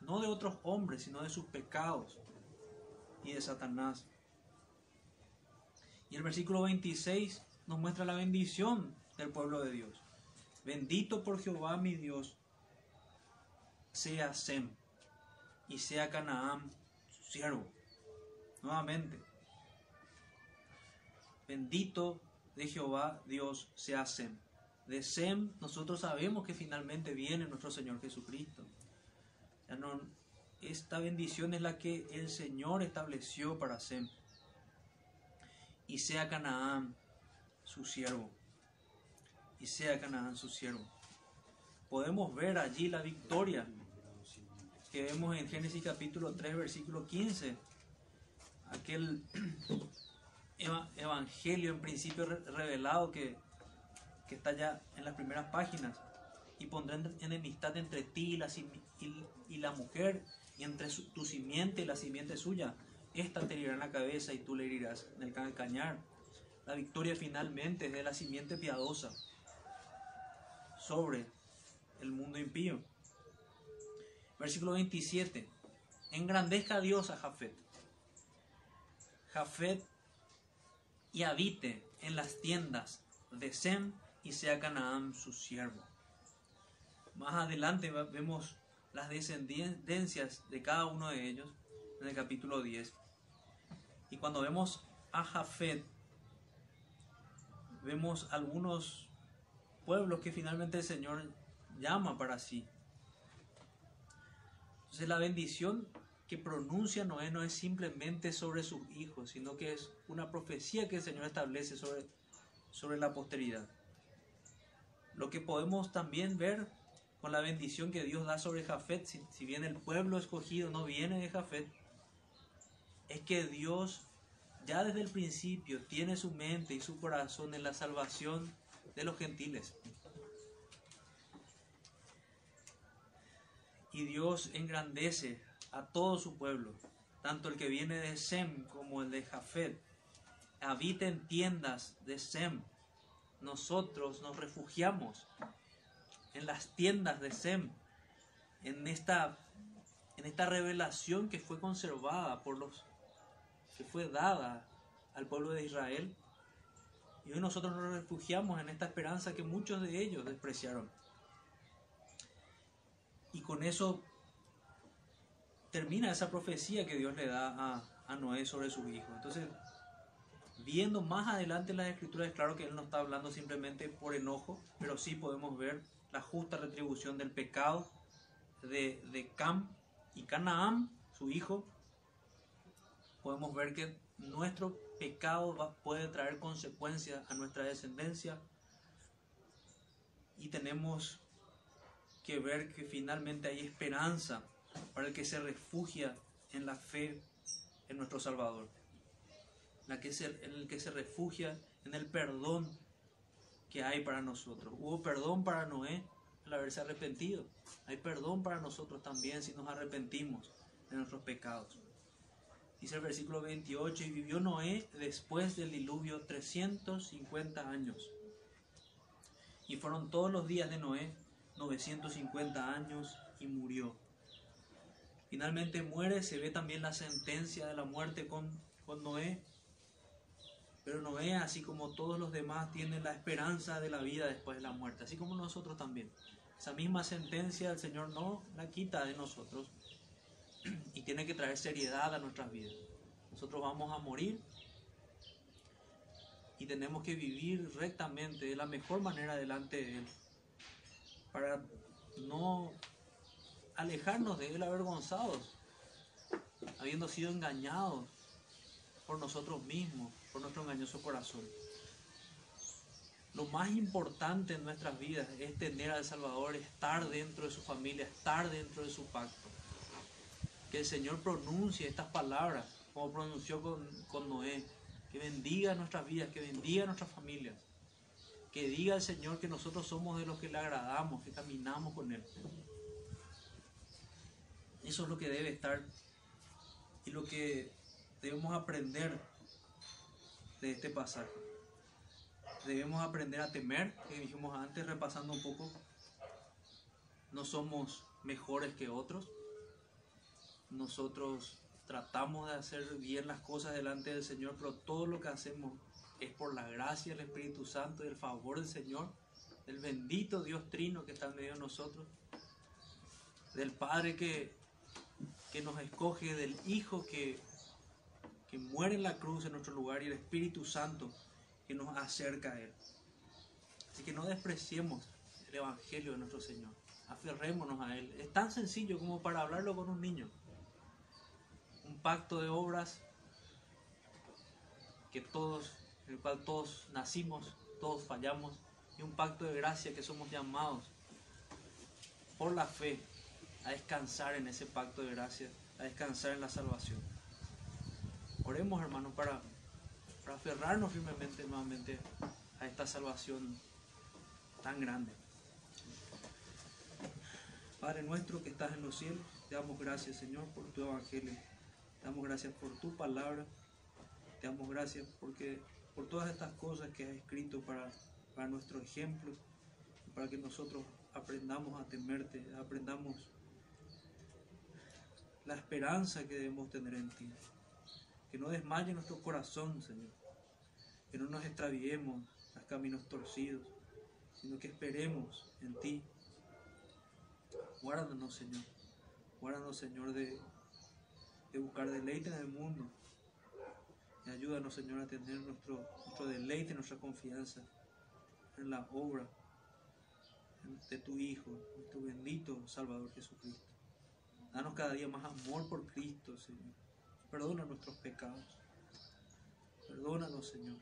no de otros hombres, sino de sus pecados y de Satanás. Y el versículo 26 nos muestra la bendición del pueblo de Dios. Bendito por Jehová mi Dios, sea Sem y sea Canaán su siervo. Nuevamente, bendito de Jehová Dios sea Sem. De Sem nosotros sabemos que finalmente viene nuestro Señor Jesucristo. Ya no, esta bendición es la que el Señor estableció para Sem. Y sea Canaán su siervo. Y sea Canaán su siervo. Podemos ver allí la victoria que vemos en Génesis capítulo 3, versículo 15. Aquel evangelio en principio revelado que, que está ya en las primeras páginas. Y pondré enemistad entre ti y la, y, la mujer, y entre tu simiente y la simiente suya. Esta te herirá en la cabeza y tú le herirás en el cañar. La victoria finalmente es de la simiente piadosa sobre el mundo impío. Versículo 27. Engrandezca a Dios a Jafet. Jafet y habite en las tiendas de Sem y sea Canaán su siervo. Más adelante vemos las descendencias de cada uno de ellos en el capítulo 10. Y cuando vemos a Jafet, vemos algunos pueblos que finalmente el Señor llama para sí. Entonces la bendición que pronuncia Noé no es simplemente sobre sus hijos, sino que es una profecía que el Señor establece sobre, sobre la posteridad. Lo que podemos también ver con la bendición que Dios da sobre Jafet, si, si bien el pueblo escogido no viene de Jafet, es que Dios ya desde el principio tiene su mente y su corazón en la salvación de los gentiles. Y Dios engrandece a todo su pueblo, tanto el que viene de Sem como el de Jafet. Habita en tiendas de Sem. Nosotros nos refugiamos en las tiendas de Sem, en esta, en esta revelación que fue conservada por los, que fue dada al pueblo de Israel. Y hoy nosotros nos refugiamos en esta esperanza que muchos de ellos despreciaron. Y con eso termina esa profecía que Dios le da a, a Noé sobre sus hijos. Entonces, viendo más adelante las escrituras, es claro que Él no está hablando simplemente por enojo, pero sí podemos ver la justa retribución del pecado de, de Cam y Canaán, su hijo. Podemos ver que nuestro pecado puede traer consecuencias a nuestra descendencia y tenemos que ver que finalmente hay esperanza para el que se refugia en la fe en nuestro Salvador, en el que se refugia en el perdón que hay para nosotros. Hubo perdón para Noé al haberse arrepentido. Hay perdón para nosotros también si nos arrepentimos de nuestros pecados. Dice el versículo 28, y vivió Noé después del diluvio 350 años. Y fueron todos los días de Noé 950 años y murió. Finalmente muere, se ve también la sentencia de la muerte con, con Noé. Pero Noé, así como todos los demás, tiene la esperanza de la vida después de la muerte, así como nosotros también. Esa misma sentencia el Señor no la quita de nosotros y tiene que traer seriedad a nuestras vidas. Nosotros vamos a morir y tenemos que vivir rectamente de la mejor manera delante de Él para no alejarnos de Él avergonzados, habiendo sido engañados por nosotros mismos, por nuestro engañoso corazón. Lo más importante en nuestras vidas es tener al Salvador, estar dentro de su familia, estar dentro de su pacto. Que el Señor pronuncie estas palabras como pronunció con, con Noé. Que bendiga nuestras vidas, que bendiga nuestras familias. Que diga el Señor que nosotros somos de los que le agradamos, que caminamos con Él. Eso es lo que debe estar y lo que debemos aprender de este pasaje. Debemos aprender a temer, que dijimos antes, repasando un poco. No somos mejores que otros. Nosotros tratamos de hacer bien las cosas delante del Señor, pero todo lo que hacemos es por la gracia del Espíritu Santo y el favor del Señor, del bendito Dios Trino que está en medio de nosotros, del Padre que, que nos escoge, del Hijo que, que muere en la cruz en nuestro lugar y el Espíritu Santo que nos acerca a Él. Así que no despreciemos el Evangelio de nuestro Señor, aferrémonos a Él. Es tan sencillo como para hablarlo con un niño. Un pacto de obras que todos en el cual todos nacimos, todos fallamos, y un pacto de gracia que somos llamados por la fe a descansar en ese pacto de gracia, a descansar en la salvación. Oremos, hermanos, para, aferrarnos firmemente nuevamente a esta salvación tan grande. Padre nuestro que estás en los cielos, te damos gracias, Señor, por tu evangelio. Te damos gracias por tu palabra. Te damos gracias porque por todas estas cosas que has escrito para, para nuestro ejemplo, para que nosotros aprendamos a temerte, aprendamos la esperanza que debemos tener en ti. Que no desmaye nuestro corazón, Señor. Que no nos extraviemos a caminos torcidos, sino que esperemos en ti. Guárdanos, Señor. Guárdanos, Señor, de, de buscar deleite en el mundo, y ayúdanos, Señor, a tener nuestro, nuestro deleite, nuestra confianza en la obra de tu Hijo, nuestro bendito Salvador Jesucristo. Danos cada día más amor por Cristo, Señor. Perdona nuestros pecados. Perdónanos, Señor.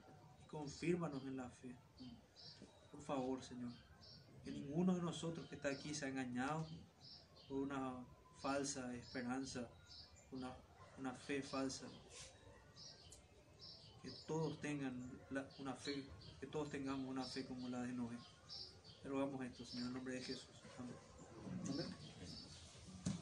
Y confírmanos en la fe. Por favor, Señor. Que ninguno de nosotros que está aquí se ha engañado por una falsa esperanza, una, una fe falsa que todos tengan una fe, que todos tengamos una fe como la de Noé. Te rogamos esto, Señor, en nombre de Jesús. Amén.